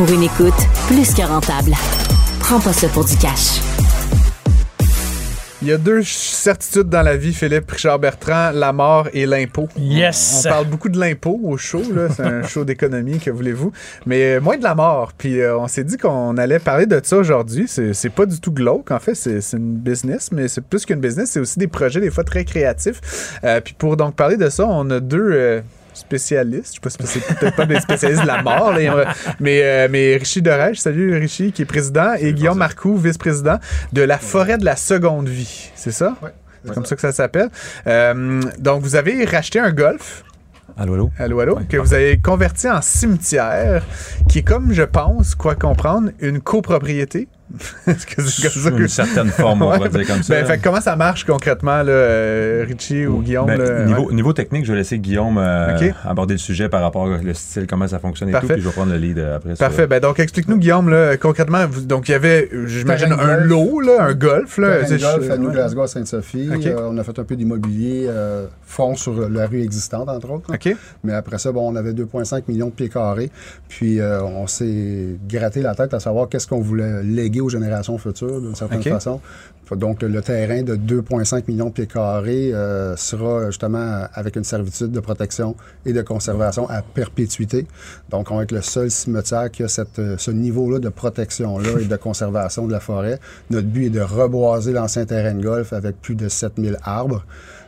Pour une écoute plus que rentable. Prends pas ça pour du cash. Il y a deux certitudes dans la vie, Philippe Richard Bertrand, la mort et l'impôt. Yes. On, parle beaucoup de l'impôt au show, là. C'est un show d'économie, que voulez-vous? Mais euh, moins de la mort. Puis euh, on s'est dit qu'on allait parler de ça aujourd'hui. C'est pas du tout glauque, en fait. C'est c'est une business, mais c'est plus qu'une business. C'est aussi des projets, des fois, très créatifs. Euh, puis pour donc parler de ça, on a deux. euh, spécialistes, je sais pas si c'est peut-être pas des spécialistes de la mort, là, mais, euh, mais Richie Dorège, salut Richie, qui est président, et Guillaume Marcoux, vice-président de la forêt de la seconde vie, c'est ça? C'est comme ça que ça s'appelle. Euh, donc, vous avez racheté un golf. Allô, allô? Allô, allô, que vous avez converti en cimetière, qui est comme, je pense, quoi comprendre, une copropriété. Est-ce que c'est comme ça que- une certaine forme, on Ouais. va dire comme ça. Ben, fait comment ça marche concrètement, là, euh, Richie ou Guillaume? Ben, là? niveau, Ouais. niveau technique, je vais laisser Guillaume euh, aborder le sujet par rapport au style, comment ça fonctionne et Parfait. tout, puis je vais prendre le lead euh, après. Parfait. Ben donc, explique-nous, Guillaume, là, concrètement. vous- donc, il y avait, j'imagine, un golf. lot, là, un golf. Là, C'est- golf à New. Glasgow, à Sainte-Sophie. Euh, on a fait un peu d'immobilier, euh, fond sur la rue existante, entre autres. Mais après ça, bon, on avait 2,5 millions de pieds carrés. Puis euh, on s'est gratté la tête à savoir qu'est-ce qu'on voulait léguer aux générations futures, d'une certaine façon. Donc, le terrain de 2,5 millions de pieds carrés euh, sera justement avec une servitude de protection et de conservation à perpétuité. Donc, on va être le seul cimetière qui a cette, euh, ce niveau-là de protection-là et de conservation de la forêt. Notre but est de reboiser l'ancien terrain de golf avec plus de 7000 arbres.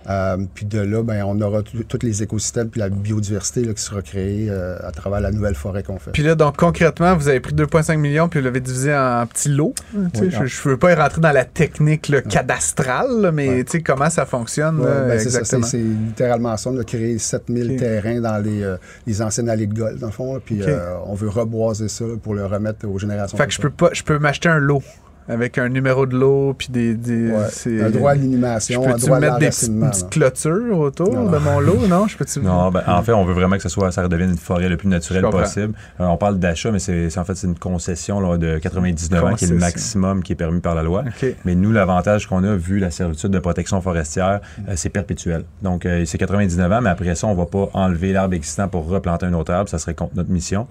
Euh, puis de là, ben, on aura tous les écosystèmes puis la biodiversité là, qui sera créée euh, à travers la nouvelle forêt qu'on fait. Puis là, donc, concrètement, vous avez pris 2,5 millions puis vous l'avez divisé en petits lots. Tu sais, Oui, je, je veux pas y rentrer dans la technique là, cadastrale, là, mais Ouais. tu sais, comment ça fonctionne Ouais, ben, c'est exactement? littéralement ça, de créer 7000 Ok. terrains dans les, euh, les anciennes allées de golf, dans le fond. là, Puis euh, on veut reboiser ça pour le remettre aux générations. Fait que je peux pas, je peux m'acheter un lot avec un numéro de lot puis des, des Ouais. Un droit à Je l'animation, un peux-tu droit à mettre des petites, l'enracinement. une petite clôture autour Non, de mon lot, non? Je peux-tu... Non, ben, en fait, on veut vraiment que ça soit, ça redevienne une forêt le plus naturelle possible. Euh, on parle d'achat, mais c'est en fait c'est une concession là, de 99 ans qui est le maximum qui est permis par la loi. Mais nous, l'avantage qu'on a, vu la servitude de protection forestière, euh, c'est perpétuel. Donc, euh, c'est 99 ans, mais après ça, on va pas enlever l'arbre existant pour replanter un autre arbre. Ça serait contre notre mission.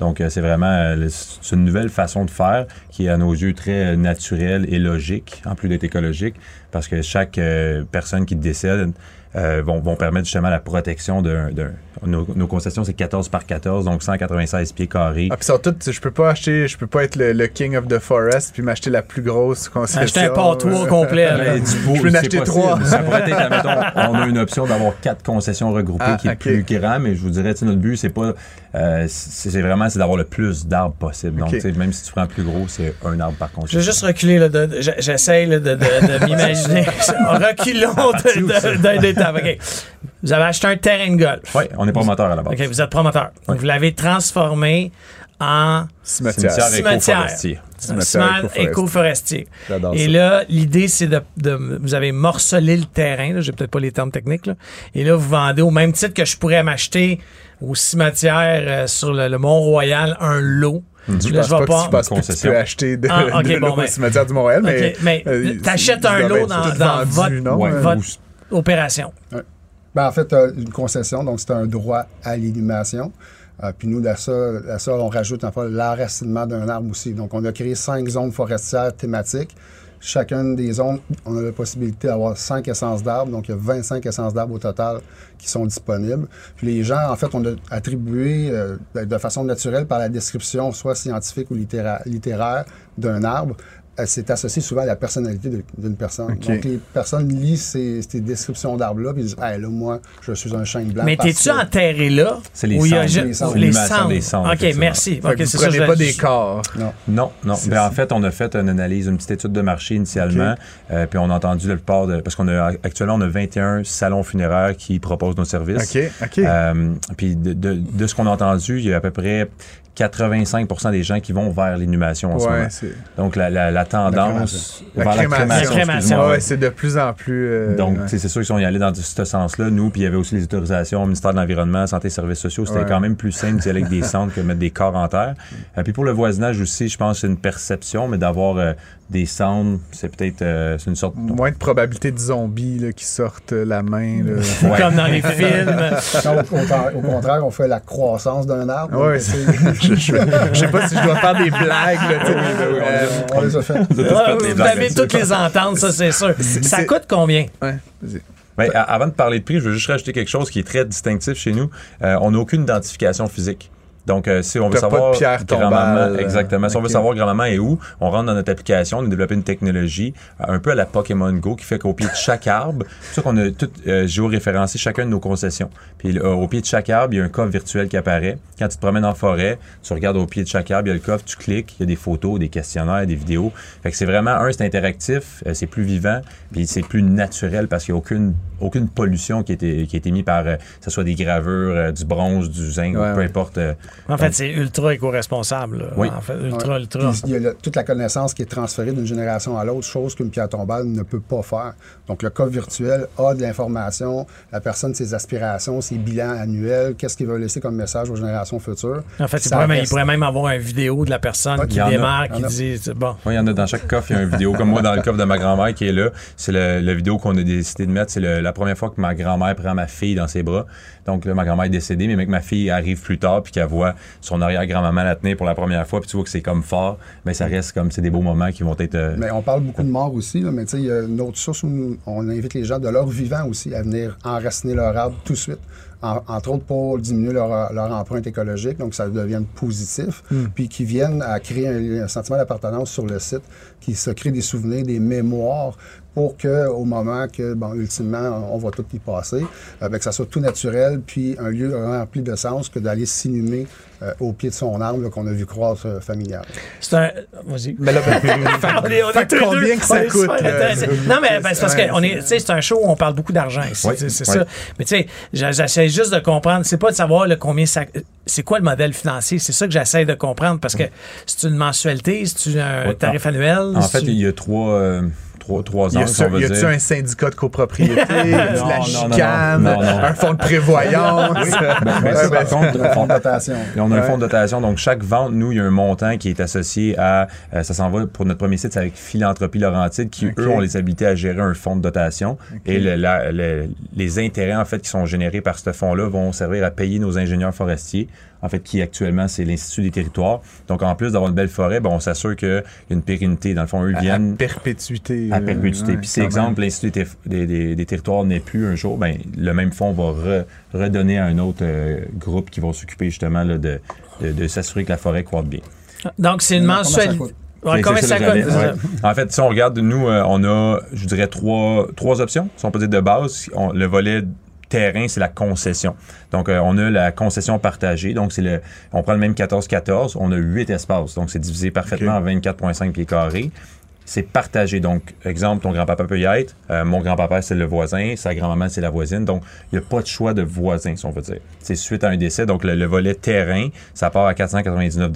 Donc, euh, c'est vraiment euh, une nouvelle façon de faire qui est à nos yeux très euh, naturelle et logique, en plus d'être écologique, parce que chaque personne qui décède euh, vont, vont permettre justement la protection d'un. d'un- nos, nos concessions, c'est 14 par 14, donc 196 pieds carrés. Ah, puis sont toutes, je peux pas acheter, je peux pas être le, le king of the forest puis m'acheter la plus grosse concession. Acheter un pâtoir Euh, complet. là. Je peux en acheter possible. trois. Ça pourrait être, admettons, on a une option d'avoir quatre concessions regroupées Ah, qui est plus grand, mais je vous dirais, notre but, c'est pas, euh, c'est vraiment, c'est d'avoir le plus d'arbres possible. Donc, même si tu prends plus gros, c'est un arbre par Je concession. vais juste reculer, là, de- de- j'essaye de, de- m'imaginer. Reculons de- de- OK. Vous avez acheté un terrain de golf. Oui, on est promoteur à la base. OK, vous êtes promoteur. Donc, vous l'avez transformé en Cimetière. Cimetière Cimetière. éco-forestier. Cimetière cimetière éco-forestier. éco-forestier. J'adore Et ça. là, l'idée, c'est de, de- Vous avez morcelé le terrain. J'ai peut-être pas les termes techniques. Là, et là, vous vendez au même titre que je pourrais m'acheter au cimetière euh, sur le, le Mont-Royal un lot. Je Là, je pas que pas. tu que tu concession. peux acheter de, Ah, de bon, l'eau au ben. cimetière du Montréal, mais... Mais euh, t'achètes un lot dans, dans vendu, votre, non? Ouais, votre opération. Ben, en fait, euh, une concession, donc c'est un droit à l'inhumation. Euh, puis nous, à ça, on rajoute en fait l'enracinement d'un arbre aussi. Donc, on a créé cinq zones forestières thématiques. Chacune des zones, on a la possibilité d'avoir cinq essences d'arbres. Donc, il y a 25 essences d'arbres au total qui sont disponibles. Puis les gens, en fait, on a attribué euh, de de façon naturelle par la description, soit scientifique ou littéra- littéraire, d'un arbre. Euh, C'est associé souvent à la personnalité d'une personne. Donc, les personnes lisent ces, ces descriptions d'arbres-là puis ils disent Hey, là, moi, je suis un chêne blanc. Mais t'es-tu que- enterré là? C'est les cendres. Les cendres. Les cendres. des cendres, OK, merci. Fait OK, que vous c'est ça. prenez je- pas des corps. Non. Non, non. C'est Ben, ça. en fait, on a fait une analyse, une petite étude de marché initialement, euh, puis on a entendu la plupart de. Parce qu'on a actuellement, on a 21 salons funéraires qui proposent nos services. OK, OK. Euh, puis de, de- de ce qu'on a entendu, il y a à peu près 85% des gens qui vont vers l'inhumation en ce ouais, moment. c'est... Donc la, la- la tendance La vers crémation. La crémation. Ouais, c'est de plus en plus... euh, Donc, ouais. tu sais, c'est sûr qu'ils sont y allés dans ce sens-là. Nous, puis il y avait aussi les autorisations au ministère de l'Environnement, Santé et Services sociaux. C'était Ouais. quand même plus simple d'y aller avec des centres que de mettre des corps en terre. Euh, puis pour le voisinage aussi, je pense que c'est une perception, mais d'avoir euh, des cendres, c'est peut-être euh, c'est une sorte... Moins de probabilité de zombies là, qui sortent euh, la main. Là. Ouais. Comme dans les films. Non, au, au- au contraire, on fait la croissance d'un arbre. Je, je- je sais pas si je dois faire des blagues. Là, tu sais, euh, on les a fait. Les vous avez toutes les ententes, ça, c'est sûr. Ça coûte combien? ouais, vas-y. Ben, avant de parler de prix, je veux juste rajouter quelque chose qui est très distinctif chez nous. Euh, on n'a aucune identification physique. Donc, euh, si on veut T'as pas savoir de pierre grand-maman, tombale. exactement. Si on veut savoir grand-maman est où, on rentre dans notre application, on a développé une technologie euh, un peu à la Pokémon Go qui fait qu'au pied de chaque arbre, c'est ça qu'on a tout euh, géoréférencé chacun de nos concessions. Puis euh, au pied de chaque arbre, il y a un coffre virtuel qui apparaît. Quand tu te promènes en forêt, tu regardes au pied de chaque arbre, il y a le coffre, tu cliques, il y a des photos, des questionnaires, des vidéos. Fait que c'est vraiment un, c'est interactif, euh, c'est plus vivant, puis c'est plus naturel parce qu'il n'y a aucune aucune pollution qui a été qui a été mise par euh, que ce soit des gravures, euh, du bronze, du zinc, Ouais, peu importe. En fait, c'est ultra éco-responsable. Oui. En fait, ultra, Ouais. ultra. Puis, il y a le- toute la connaissance qui est transférée d'une génération à l'autre, chose qu'une pierre tombale ne peut pas faire. Donc, le coffre virtuel a de l'information, la personne, ses aspirations, ses bilans annuels, qu'est-ce qu'il veut laisser comme message aux générations futures. En fait, il Ça pourrait, même, il pourrait même avoir une vidéo de la personne Ouais, qui démarre, qui dit c'est bon. Oui, il y en a dans chaque coffre, il y a une vidéo. Comme moi, dans le coffre de ma grand-mère qui est là, c'est le- la vidéo qu'on a décidé de mettre. C'est la première fois que ma grand-mère prend ma fille dans ses bras. Donc là, ma grand-mère est décédée, mais mec, ma fille arrive plus tard puis qu'elle voit son arrière-grand-maman la tenir pour la première fois, puis tu vois que c'est comme fort, mais ça reste comme, c'est des beaux moments qui vont être... euh, Mais on parle beaucoup de mort aussi, là, mais tu sais, il y a une autre source où nous- on invite les gens de leur vivant aussi à venir enraciner leur arbre tout de suite. En- entre autres pour diminuer leur, leur empreinte écologique, donc ça devienne positif, puis qui viennent à créer un, un sentiment d'appartenance sur le site, qui se crée des souvenirs, des mémoires, pour que au moment que, bon, ultimement, on va tout y passer, euh, ben, que ça soit tout naturel, puis un lieu rempli de sens que d'aller s'inhumer euh, au pied de son arbre qu'on a vu croître euh, familial. C'est un. Vas-y. Mais là, ben, On est- on est fait tous combien deux- que ça on est coûte, intéressés. Non, mais ben, c'est parce Ouais, qu'on est, tu sais, c'est un show où on parle beaucoup d'argent ici. Oui, oui. ça. Mais tu sais, j'essaie juste de comprendre. C'est pas de savoir là, combien ça. C'est quoi le modèle financier? C'est ça que j'essaie de comprendre parce que c'est une mensualité, c'est un tarif annuel. En fait, il y a trois, euh, trois, ans, si a-tu on veut y a-tu dire. un syndicat de copropriété, de la Non, non, non, chicane, non, non. un fonds de prévoyance? Ben, Ouais, ça, ben, par contre, un fonds de dotation. Et on a un fonds de dotation. Donc, chaque vente, nous, il y a un montant qui est associé à. euh, ça s'en va pour notre premier site, c'est avec Philanthropie Laurentide, qui, eux, ont les habilités à gérer un fonds de dotation. Et le- la- le- les intérêts, en fait, qui sont générés par ce fonds-là vont servir à payer nos ingénieurs forestiers en fait, qui actuellement, c'est l'Institut des territoires. Donc, en plus d'avoir une belle forêt, ben, on s'assure qu'il y a une pérennité. Dans le fond, eux À- viennent À perpétuité. à euh, perpétuité. ouais, Puis si, exemple, l'Institut des, des- des- des territoires n'est plus un jour, ben, le même fonds va re- redonner à un autre euh, groupe qui va s'occuper justement là, de, de, de s'assurer que la forêt croît bien. Donc, c'est une mensualité. Ouais, c'est ça coûte? ça? ouais. En fait, si on regarde, nous, euh, on a, je dirais, trois, trois options. Si on peut dire de base, On- le volet terrain, c'est la concession. Donc, euh, on a la concession partagée. Donc, c'est le, on prend le même 14-14. On a huit espaces. Donc, c'est divisé parfaitement en 24,5 pieds carrés. C'est partagé. Donc, exemple, ton grand-papa peut y être. Euh, mon grand-papa, c'est le voisin. Sa grand-maman, c'est la voisine. Donc, il n'y a pas de choix de voisin, si on veut dire. C'est suite à un décès. Donc, le, le volet terrain, ça part à 499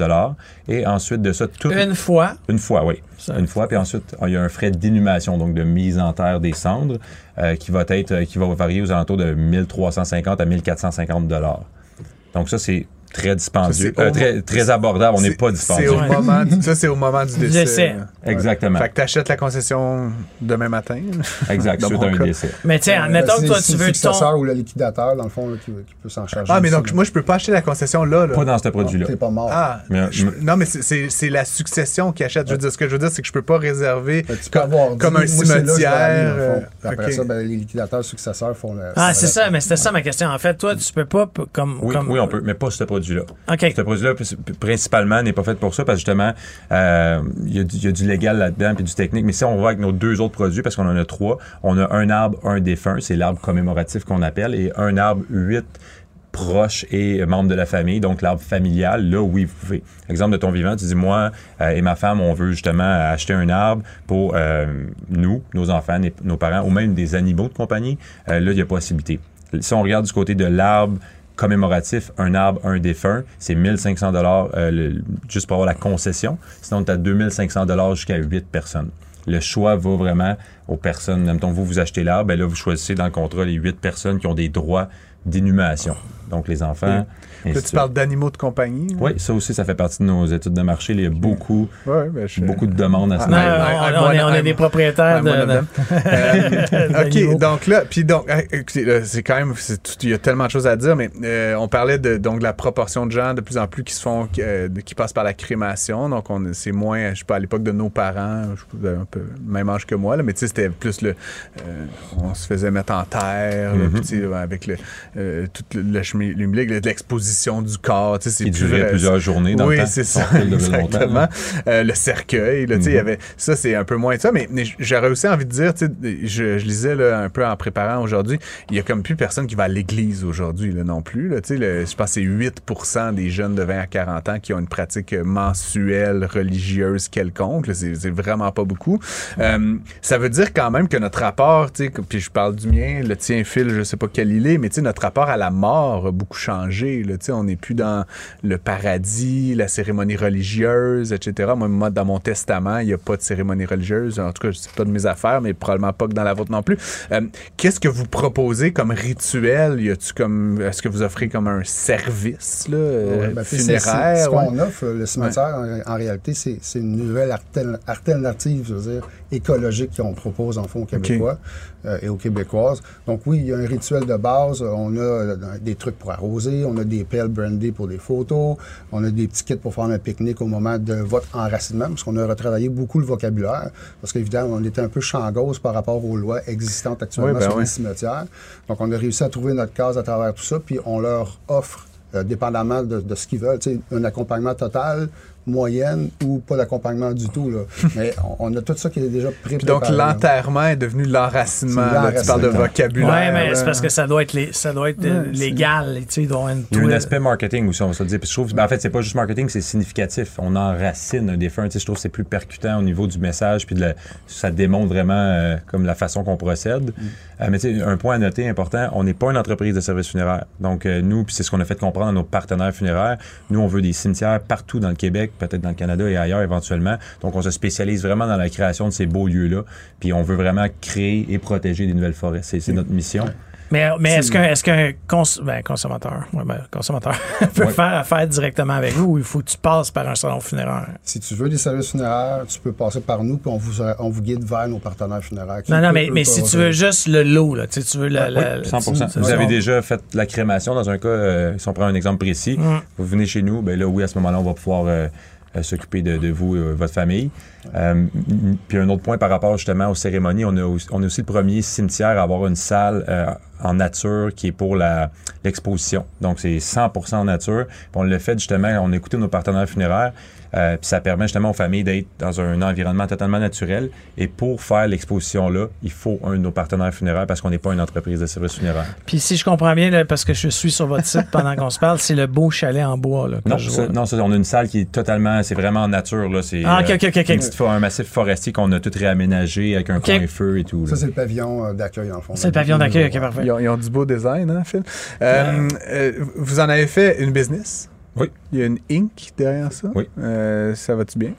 Et ensuite de ça, tout... Une fois. Une fois, oui. Une fois, puis ensuite, il y a un frais d'inhumation, donc de mise en terre des cendres, euh, qui va être, euh, qui va varier aux alentours de 1350 à 1450 dollars. Donc ça, c'est très dispendieux, Ça, euh, très, très abordable. On n'est pas C'est dispendieux. au moment du- ça, c'est au moment du décès. Décès. Exactement. Fait que t'achètes la concession demain matin. Exact, suite à un décès. Mais tiens, Euh, admettons que toi, c'est tu le veux successeur ton. ou le liquidateur, dans le fond, là, qui, qui peut s'en charger. Ah, mais aussi, donc, là. moi, je peux pas acheter la concession là. là. Pas dans ce produit-là. T'es pas mort. Ah, Mais- je- mais- non, mais c'est- la succession qui achète. Je veux dire, ce que je veux dire, c'est que je peux pas réserver comme un cimetière. le euh, Après ça, ben, les liquidateurs successeurs font le. Ah, c'est ça, mais c'était ça ma question. En fait, toi, tu peux pas, comme. Oui, on peut, mais pas ce produit-là. Ce produit-là, principalement, n'est pas fait pour ça parce que justement, euh, il y, a du- il y a du légal là-dedans puis du technique. Mais si on va avec nos deux autres produits, parce qu'on en a trois, on a un arbre, un défunt, c'est l'arbre commémoratif qu'on appelle, et un arbre, huit proches et membres de la famille, donc l'arbre familial, là, oui, vous pouvez. Exemple de ton vivant, tu dis, moi euh, et ma femme, on veut justement acheter un arbre pour euh, nous, nos enfants, nos parents, ou même des animaux de compagnie. Là, il y a possibilité. Si on regarde du côté de l'arbre commémoratif, un arbre, un défunt, c'est 1500 dollars juste pour avoir la concession. Sinon, tu as 2500 dollars jusqu'à 8 personnes. Le choix va vraiment aux personnes. Mettons, vous, vous achetez l'arbre, ben là, vous choisissez dans le contrat les 8 personnes qui ont des droits d'inhumation. Donc, les enfants. Tu parles d'animaux de compagnie. Oui, ça aussi, ça fait partie de nos études de marché. Il y a beaucoup, Ouais, ben, je- beaucoup de demandes à ce Ah, Non, Ouais, niveau. on, est, des propriétaires de. Euh. OK, donc là, puis donc, euh, écoutez, c'est quand même, il y a tellement de choses à dire, mais euh, on parlait de, donc, de la proportion de gens de plus en plus qui se font, euh, qui passent par la crémation. Donc, on, c'est moins, je sais pas, à l'époque de nos parents, je sais pas, vous avez un peu le même âge que moi, là, mais tu sais, c'était plus le, euh, on se faisait mettre en terre, Mhm. sais, avec le, euh, tout le, le chemin, l'humilique, du corps, c'est Qui durait vrai. plusieurs journées dans oui, le temps. c'est Son ça, fil exactement. Euh, le cercueil, là, tu sais, il y Mhm. avait ça, c'est un peu moins de ça, mais, mais j'aurais aussi envie de dire, tu sais, je, je lisais là, un peu en préparant aujourd'hui, il y a comme plus personne qui va à l'église aujourd'hui non plus. Là, tu sais, le- je pense que c'est 8% des jeunes de 20 à 40 ans qui ont une pratique mensuelle religieuse quelconque. C'est c'est vraiment pas beaucoup. Euh, ça veut dire quand même que notre rapport, tu sais, que- puis je parle du mien, le tien, Phil, je sais pas quel il est, mais tu sais, notre rapport à la mort a beaucoup changé. Là, sais, on n'est plus dans le paradis, la cérémonie religieuse, etc. Moi, dans mon testament, il n'y a pas de cérémonie religieuse. En tout cas, c'est pas de mes affaires, mais probablement pas que dans la vôtre non plus. Euh, Qu'est-ce que vous proposez comme rituel? Y a-tu comme, est-ce que vous offrez comme un service là, euh, Ouais, ben, funéraire? Ce ouais? qu'on offre, le cimetière, en, en réalité, c'est une nouvelle alter- alternative, je veux dire, écologique qu'on propose en fond aux Québécois euh, et aux Québécoises. Donc oui, il y a un rituel de base. On a des trucs pour arroser, on a des pelles brandées pour des photos, on a des petits kits pour faire un pique-nique au moment de votre enracinement, parce qu'on a retravaillé beaucoup le vocabulaire, parce qu'évidemment, on était un peu changose par rapport aux lois existantes actuellement Oui, ben sur oui. les cimetières. Donc on a réussi à trouver notre case à travers tout ça, puis on leur offre euh, dépendamment de, de ce qu'ils veulent. Un accompagnement total, moyenne ou pas d'accompagnement du tout. Là. Mais on, on a tout ça qui est déjà Puis préparé. donc, l'enterrement est devenu l'enracinement. Tu parles de vocabulaire. Ouais, mais c'est parce que ça doit être, les- ça doit être euh, Ouais, légal. Tu sais, il doit y a un aspect marketing aussi, on va se le dire. Puis je trouve, ben, en fait, c'est pas juste marketing, c'est significatif. On enracine un défunt. Tu sais, je trouve que c'est plus percutant au niveau du message, puis de la- ça démontre vraiment euh, comme la façon qu'on procède. Euh, mais tu sais, un point à noter important, on n'est pas une entreprise de services funéraires. Donc euh, nous, puis c'est ce qu'on a fait comprendre à nos partenaires funéraires, nous, on veut des cimetières partout dans le Québec, peut-être dans le Canada et ailleurs éventuellement. Donc on se spécialise vraiment dans la création de ces beaux lieux-là. Puis on veut vraiment créer et protéger des nouvelles forêts. C'est c'est notre mission. Mais, mais est-ce qu'un est qu'un cons ben, consommateur, ouais, ben, consommateur peut Ouais. faire affaire directement avec vous ou il faut que tu passes par un salon funéraire? Si tu veux des services funéraires, tu peux passer par nous, puis on vous, on vous guide vers nos partenaires funéraires. qui Non, non, mais, mais si tu veux juste le lot, là, tu sais, tu veux la, Oui, la- la- 100 tu- Vous avez déjà fait la crémation dans un cas, euh, si on prend un exemple précis, Mm. vous venez chez nous, ben là, oui, à ce moment-là, on va pouvoir euh, euh, s'occuper de, de vous et euh, votre famille. Euh, puis un autre point par rapport justement aux cérémonies, on, a on est aussi le premier cimetière à avoir une salle euh, en nature qui est pour l'exposition. Donc c'est 100% en nature. Puis on le fait justement, on a écouté nos partenaires funéraires, euh, puis ça permet justement aux familles d'être dans un environnement totalement naturel. Et pour faire l'exposition-là, il faut un de nos partenaires funéraires parce qu'on n'est pas une entreprise de services funéraires. Puis si je comprends bien, là, parce que je suis sur votre site pendant qu'on se parle, c'est le beau chalet en bois. Là, Non, je vois. non, on a une salle qui est totalement, c'est vraiment en nature. Là, c'est, Ah, ok, ok, ok, ok. Petite un massif forestier qu'on a tout réaménagé avec un Ok. coin feu et tout. là. Ça, c'est le pavillon euh, d'accueil, le fond. C'est le pavillon d'accueil, ok, parfait. Ils ont, ils ont du beau design, hein, Phil? Euh, euh, vous en avez fait une business? Oui. Il y a une Inc. derrière ça? Oui. Euh, ça va-tu bien?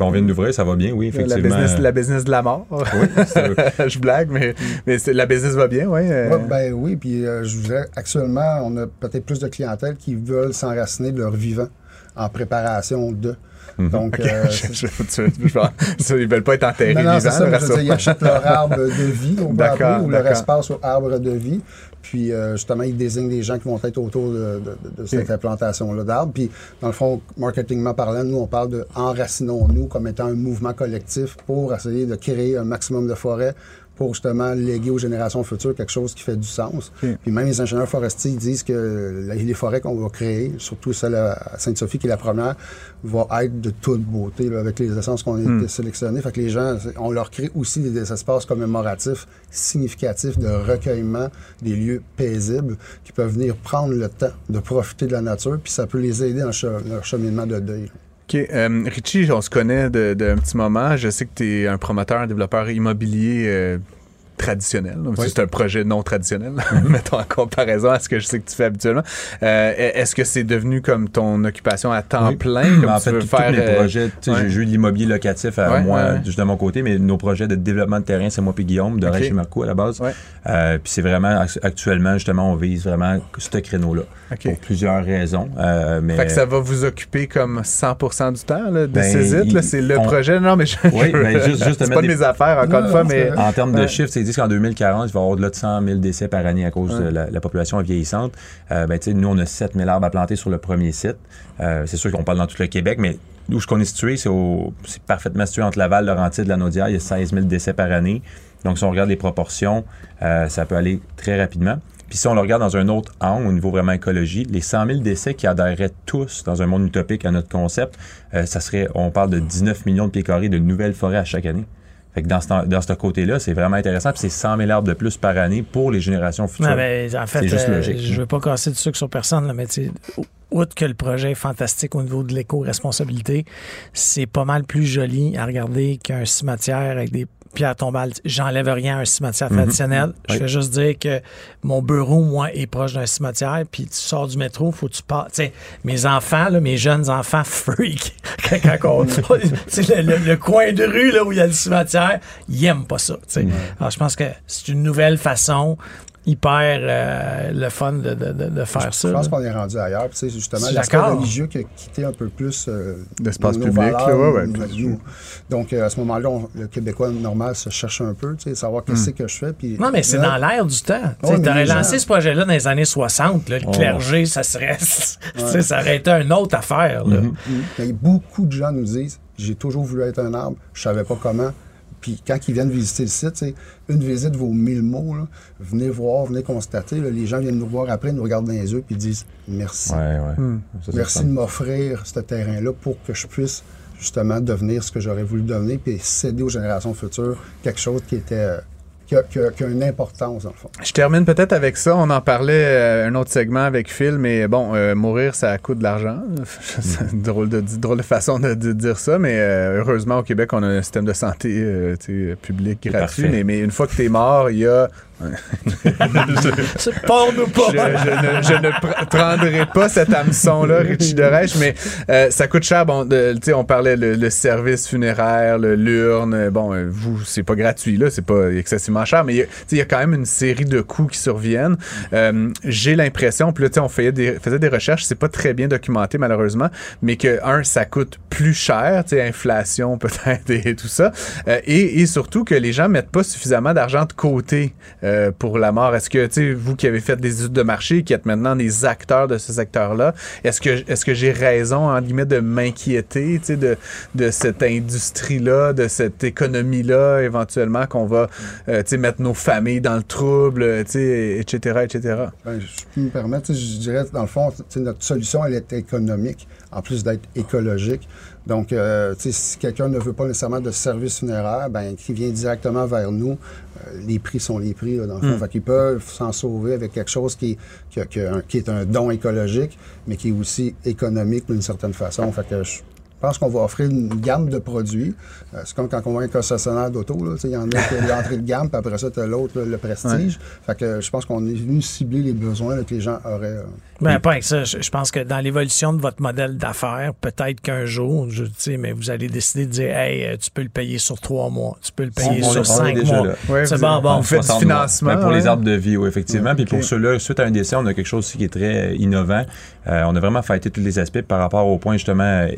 Ben, on vient de l'ouvrir, ça va bien, oui, La effectivement. business, la business de la mort. Oui, je blague, mais, mais la business va bien, oui. Ouais, ben oui, puis euh, je vous dirais, actuellement, on a peut-être plus de clientèle qui veulent s'enraciner de leur vivant en préparation de. Donc, euh, je- je- ils veulent pas être enterrés non, non, vivants, ça, je dire, ils achètent leur arbre de vie, on peut appeler, ou leur espace au arbre de vie. Puis, euh, justement, ils désignent les gens qui vont être autour de, de- de- de cette Ok. implantation-là d'arbres. Puis, dans le fond, marketingment parlant, nous, on parle de enracinons-nous comme étant un mouvement collectif pour essayer de créer un maximum de forêts pour justement léguer aux générations futures quelque chose qui fait du sens. Puis même les ingénieurs forestiers disent que les forêts qu'on va créer, surtout celle à Sainte-Sophie qui est la première, va être de toute beauté là, avec les essences qu'on a été sélectionnées. Fait que les gens, on leur crée aussi des, des espaces commémoratifs significatifs de recueillement, des lieux paisibles qui peuvent venir prendre le temps de profiter de la nature, puis ça peut les aider dans leur cheminement de deuil. Euh, Richie, on se connaît de- d'un petit moment. Je sais que tu es un promoteur, un développeur immobilier euh, traditionnel. Oui. C'est un projet non traditionnel, mettons en comparaison à ce que je sais que tu fais habituellement. Euh, Est-ce que c'est devenu comme ton occupation à temps Oui. plein? Comme en tu fait, veux faire, mes euh, projets, ouais. j'ai eu de l'immobilier locatif à Ouais, moi, ouais, juste de mon côté, mais nos projets de développement de terrain, c'est moi et Guillaume, de Ok. Reich et Marco à la base. Euh, puis c'est vraiment, act- actuellement, justement, on vise vraiment ce créneau-là. Pour plusieurs raisons. euh, mais Fait que ça va vous occuper comme 100% du temps, là, de Ben, Césite, là, il- c'est le on- projet. Non, mais je, Oui, ben, juste- juste te c'est pas de mes affaires, encore Non, une fois, mais c'est- En termes de chiffres, ils disent qu'en 2040, il va y avoir au-delà de 100 000 décès par année à cause Ouais. de la, la population vieillissante. Euh, ben, nous, on a 7 000 arbres à planter sur le premier site. Euh, c'est sûr qu'on parle dans tout le Québec, mais où ce qu'on est situé, c'est, au- c'est parfaitement situé entre Laval, Laurentides, la Naudière. Il y a 16 000 décès par année. Donc, si on regarde les proportions, euh, ça peut aller très rapidement. Puis si on le regarde dans un autre angle, au niveau vraiment écologie, les 100 000 décès qui adhéreraient tous dans un monde utopique à notre concept, euh, ça serait, on parle de 19 millions de pieds carrés de nouvelles forêts à chaque année. Fait que dans ce, dans ce côté-là, c'est vraiment intéressant. Puis c'est 100 000 arbres de plus par année pour les générations futures. Non, mais en fait, juste euh, logique. je veux pas casser du sucre sur personne, là, mais outre que le projet est fantastique au niveau de l'éco-responsabilité, c'est pas mal plus joli à regarder qu'un cimetière avec des pierres tombales. J'enlève rien à un cimetière Mhm. traditionnel. Je vais juste dire que mon bureau, moi, est proche d'un cimetière, puis tu sors du métro, faut que tu passes. Tu sais, mes enfants, là, mes jeunes enfants freak, quand, quand on- sais, le, le- le coin de rue là, où il y a le cimetière, ils aiment pas ça. Alors, je pense que c'est une nouvelle façon hyper euh, le fun de, de- de- de faire ça. Je pense qu'on est rendu ailleurs. Puis, tu sais, justement, l'aspect religieux qui a quitté un peu plus euh, D'espace nos public, valeurs, là, ouais, ouais, nous- puis- nous. Donc, euh, à ce moment-là, on- le Québécois normal se cherche un peu, tu sais, savoir qu'est-ce Hmm. que je fais. Puis, Non, mais c'est là, dans l'air du temps. Tu aurais lancé ce projet-là dans les années 60. là, le Oh. clergé, ça serait. tu sais, Ça aurait été une autre affaire. là. Mm. Mais beaucoup de gens nous disent j'ai toujours voulu être un arbre, je savais pas comment. Puis quand ils viennent visiter le site, une visite vaut mille mots. là. Venez voir, venez constater. là. Les gens viennent nous voir après, nous regardent dans les yeux, puis ils disent merci. Ouais, ouais. Hmm. Ça, Merci de m'offrir ce terrain-là pour que je puisse justement devenir ce que j'aurais voulu devenir, puis céder aux générations futures quelque chose qui était euh, qui a, qui a- qui a une importance, dans le fond. Je termine peut-être avec ça. On en parlait euh, un autre segment avec Phil, mais bon, euh, mourir, ça coûte de l'argent. C'est une drôle de, drôle de façon de, de dire ça, mais euh, heureusement, au Québec, on a un système de santé euh, public gratuit. Mais, mais une fois que tu es mort, il y a Pas. Je, je ne, je ne pr- prendrai pas cet hameçon-là, Richie Derèche, mais euh, ça coûte cher. Bon, de- tu sais, on parlait le, le service funéraire, l'urne. Bon, euh, vous, c'est pas gratuit, là, c'est pas excessivement cher, mais il y a- tu sais, il y a quand même une série de coûts qui surviennent. Euh, J'ai l'impression, puis là, tu sais, on faisait des, faisait des recherches, c'est pas très bien documenté, malheureusement, mais que, un, ça coûte plus cher, tu sais, inflation peut-être et tout ça, euh, et, et surtout que les gens mettent pas suffisamment d'argent de côté euh, pour la mort. Est-ce que, tu vous qui avez fait des études de marché, qui êtes maintenant des acteurs de ce secteur-là, est-ce que, est-ce que j'ai raison, en guillemets, de m'inquiéter, tu sais, de, de cette industrie-là, de cette économie-là, éventuellement, qu'on va, euh, tu sais, mettre nos familles dans le trouble, tu sais, etc., etc. Ben, je peux me permettre, je dirais, dans le fond, notre solution, elle est économique, en plus d'être écologique. Donc, euh, si quelqu'un ne veut pas nécessairement de service funéraire, ben, qui vient directement vers nous, euh, les prix sont les prix, là, dans le fond. Mm. Fait qu'ils peuvent s'en sauver avec quelque chose qui, qui, est un don écologique, mais qui est aussi économique d'une certaine façon. Fait que je pense qu'on va offrir une gamme de produits. Euh, c'est comme quand on à un concessionnaire d'auto, là, tu sais, il y en a qui ont l'entrée de gamme, puis après ça, tu as l'autre, le prestige. Fait que je pense qu'on est venu cibler les besoins là, que les gens auraient. euh, Ben, pas avec ça. Je, je pense que dans l'évolution de votre modèle d'affaires, peut-être qu'un jour, je sais, mais vous allez décider de dire, hey, euh, tu peux le payer sur trois mois, tu peux le payer On- on sur on cinq mois. Ouais, c'est bon, bon. vous faites du 60 mois. financement, Ben, pour les arbres de vie, oui, effectivement. Puis pour ceux-là, suite à un décès, on a quelque chose aussi qui est très euh, innovant. Euh, on a vraiment fêté tous les aspects par rapport au point justement euh,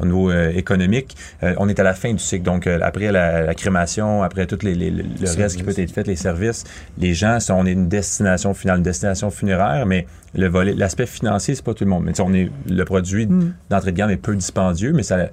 au niveau euh, économique. Euh, on est à la fin du cycle. Donc, euh, après la, la crémation, après tout les, les- le reste qui peut être fait, les services, les gens, sont- on est une destination finale, une destination funéraire, mais le volet, l'aspect financier, c'est pas tout le monde. Mais on est, le produit d'entrée de gamme est peu dispendieux, mais ça,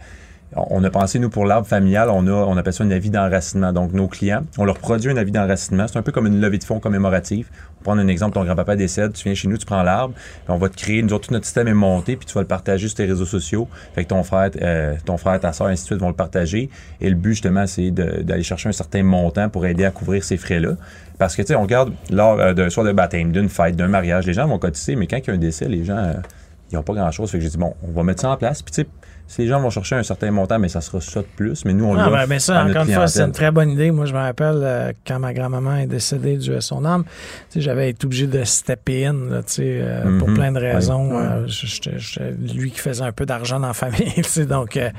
on a pensé, nous, pour l'arbre familial, on, a, on appelle ça un avis d'enracinement. Donc, nos clients, on leur produit un avis d'enracinement. C'est un peu comme une levée de fonds commémorative. On prend un exemple, ton grand-papa décède, tu viens chez nous, tu prends l'arbre, on va te créer, nous autres, tout notre système est monté, puis tu vas le partager sur tes réseaux sociaux. Fait que ton frère, euh, ton frère, ta soeur, ainsi de suite, vont le partager. Et le but, justement, c'est d'aller chercher un certain montant pour aider à couvrir ces frais-là. Parce que, tu sais, on regarde lors euh, d'un soir de baptême, d'une fête, d'un mariage, les gens vont cotiser, mais quand il y a un décès, les gens, euh, ils n'ont pas grand-chose. Fait que j'ai dit, bon, on va mettre ça en place. Puis, tu sais, si les gens vont chercher un certain montant, mais ça sera ça de plus. Mais nous, on Ah, ben, ben ça, à notre encore une fois, c'est une très bonne idée. Moi, je me rappelle euh, quand ma grand-maman est décédée du son âme, tu sais, j'avais été obligé de stepper in, là, tu sais, euh, pour Mhm. plein de raisons. Ouais. Euh, j'étais- j'étais lui qui faisait un peu d'argent dans la famille, tu sais, donc, euh,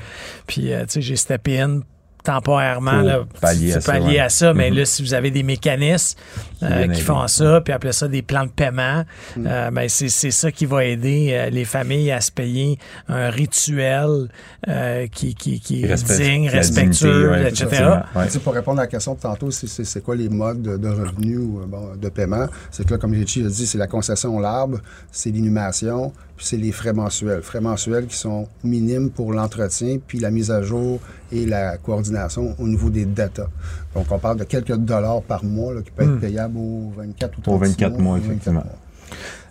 puis, euh, tu sais, j'ai steppé in temporairement là, pallier c'est à ça, pallier ouais. à ça mais Mhm. là si vous avez des mécanismes euh, qui font ça puis appelez ça des plans de paiement Mm. euh, ben c'est c'est ça qui va aider euh, les familles à se payer un rituel euh, qui, qui, qui est Respect- digne la respectueux dignité, ouais, etc effectivement. Ouais. Tu sais, pour répondre à la question de tantôt, c'est- quoi les modes de, de revenus euh, bon, de paiement? C'est que là, comme Richie a dit, c'est la concession l'arbre, c'est l'inhumation, c'est les frais mensuels. Frais mensuels qui sont minimes pour l'entretien, puis la mise à jour et la coordination au niveau des data. Donc, on parle de quelques dollars par mois là, qui peut être payable aux 24 ou 36 Aux 24 mois, 24 effectivement.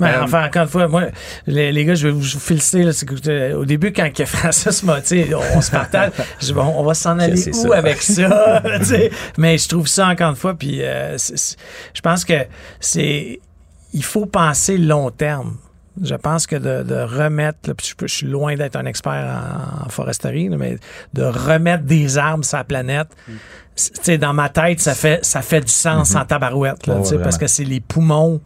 Mais Euh, enfin, encore une fois, moi, les, les gars, je vais vous féliciter. Là, c'est que, euh, au début, quand que Francis m'a, sais, on, se partage, je dis, bon, on va s'en aller c'est où ça. avec ça? Mais je trouve ça, encore une fois, puis euh, je pense que c'est... Il faut penser long terme. Je pense que de, de remettre, là, je, je suis loin d'être un expert en, foresterie, mais de remettre des arbres sur la planète, c'est- dans ma tête, ça fait, ça fait du sens en tabarouette, là, parce que c'est les poumons.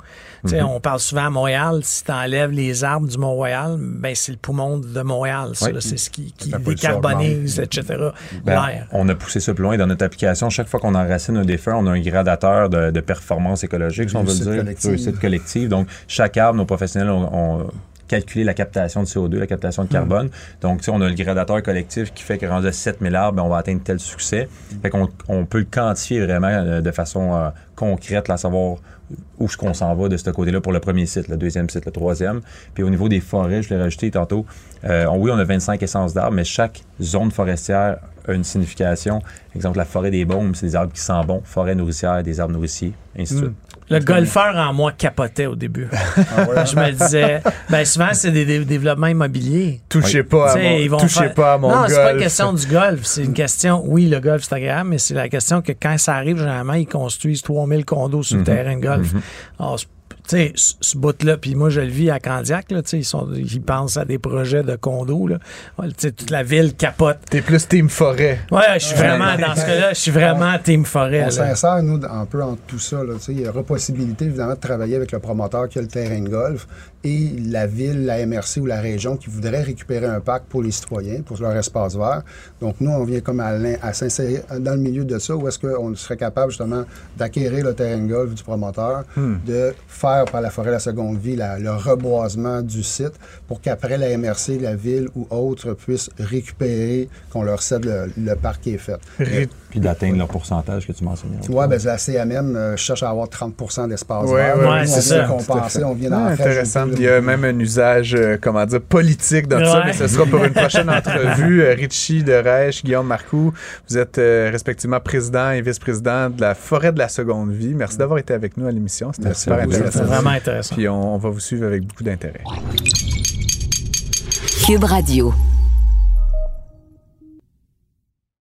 Tu sais, Mhm. On parle souvent à Montréal, si tu enlèves les arbres du Mont-Royal, ben c'est le poumon de Montréal. C'est ce qui, décarbonise, etc. Ben, L'air. on a poussé ça plus loin dans notre application. Chaque fois qu'on enracine un défunt, on a un gradateur de, de performance écologique, si on veut le dire. collective. Collective. Donc, chaque arbre, nos professionnels ont, ont calculé la captation de CO2, la captation de carbone. Donc, tu sais, on a le gradateur collectif qui fait que rendu à 7000 arbres, ben, on va atteindre tel succès. Fait qu'on on peut le quantifier vraiment euh, de façon euh, concrète, là, savoir où est-ce qu'on s'en va de ce côté-là pour le premier site, le deuxième site, le troisième. Puis au niveau des forêts, je l'ai rajouté tantôt, euh, oui, on a 25 essences d'arbres, mais chaque zone forestière a une signification. Exemple, la forêt des baumes, c'est des arbres qui sentent bon. Forêt nourricière, des arbres nourriciers, ainsi de suite. Le golfeur en moi capotait au début. je me disais, ben souvent, c'est des, dé- développements immobiliers. Touchez pas, à mon, ils vont touchez faire- pas à mon non, golf. c'est pas une question du golf. C'est une question, oui, le golf, c'est agréable, mais c'est la question que quand ça arrive, généralement, ils construisent 3000 condos sur le terrain de golf. Alors, c'est- tu sais, ce bout-là, puis moi, je le vis à Candiac, là, tu sais, ils, sont- ils pensent à des projets de condos, là. Ouais, Tu sais, toute la ville capote. T'es plus team forêt. Ouais, je suis vraiment, dans ce cas-là, je suis vraiment team forêt. On s'insère, nous, un peu entre tout ça. là. Tu sais, Il y aura possibilité, évidemment, de travailler avec le promoteur qui a le terrain de golf et la ville, la MRC ou la région qui voudrait récupérer un parc pour les citoyens, pour leur espace vert. Donc, nous, on vient comme à, s'insérer dans le milieu de ça, où est-ce qu'on serait capable, justement, d'acquérir le terrain de golf du promoteur, de faire par la forêt la seconde vie la- le reboisement du site pour qu'après la MRC, la ville ou autre puissent récupérer, qu'on leur cède le, le parc qui est fait. Ré- Puis d'atteindre leur pourcentage que tu mentionnais. Oui, ben, la CMM euh, cherche à avoir 30% d'espace Ouais, vert. ouais, Nous, ouais, on c'est ça. compenser, on vient d'en là. Il y a même un usage, euh, comment dire, politique dans ça, Ouais. mais ce sera pour une prochaine entrevue. Euh, Richie de Reich, Guillaume Marcoux, vous êtes euh, respectivement président et vice-président de la Forêt de la Seconde Vie. Merci d'avoir été avec nous à l'émission. C'était super intéressant. vraiment intéressant. Puis on, on va vous suivre avec beaucoup d'intérêt. Cube Radio.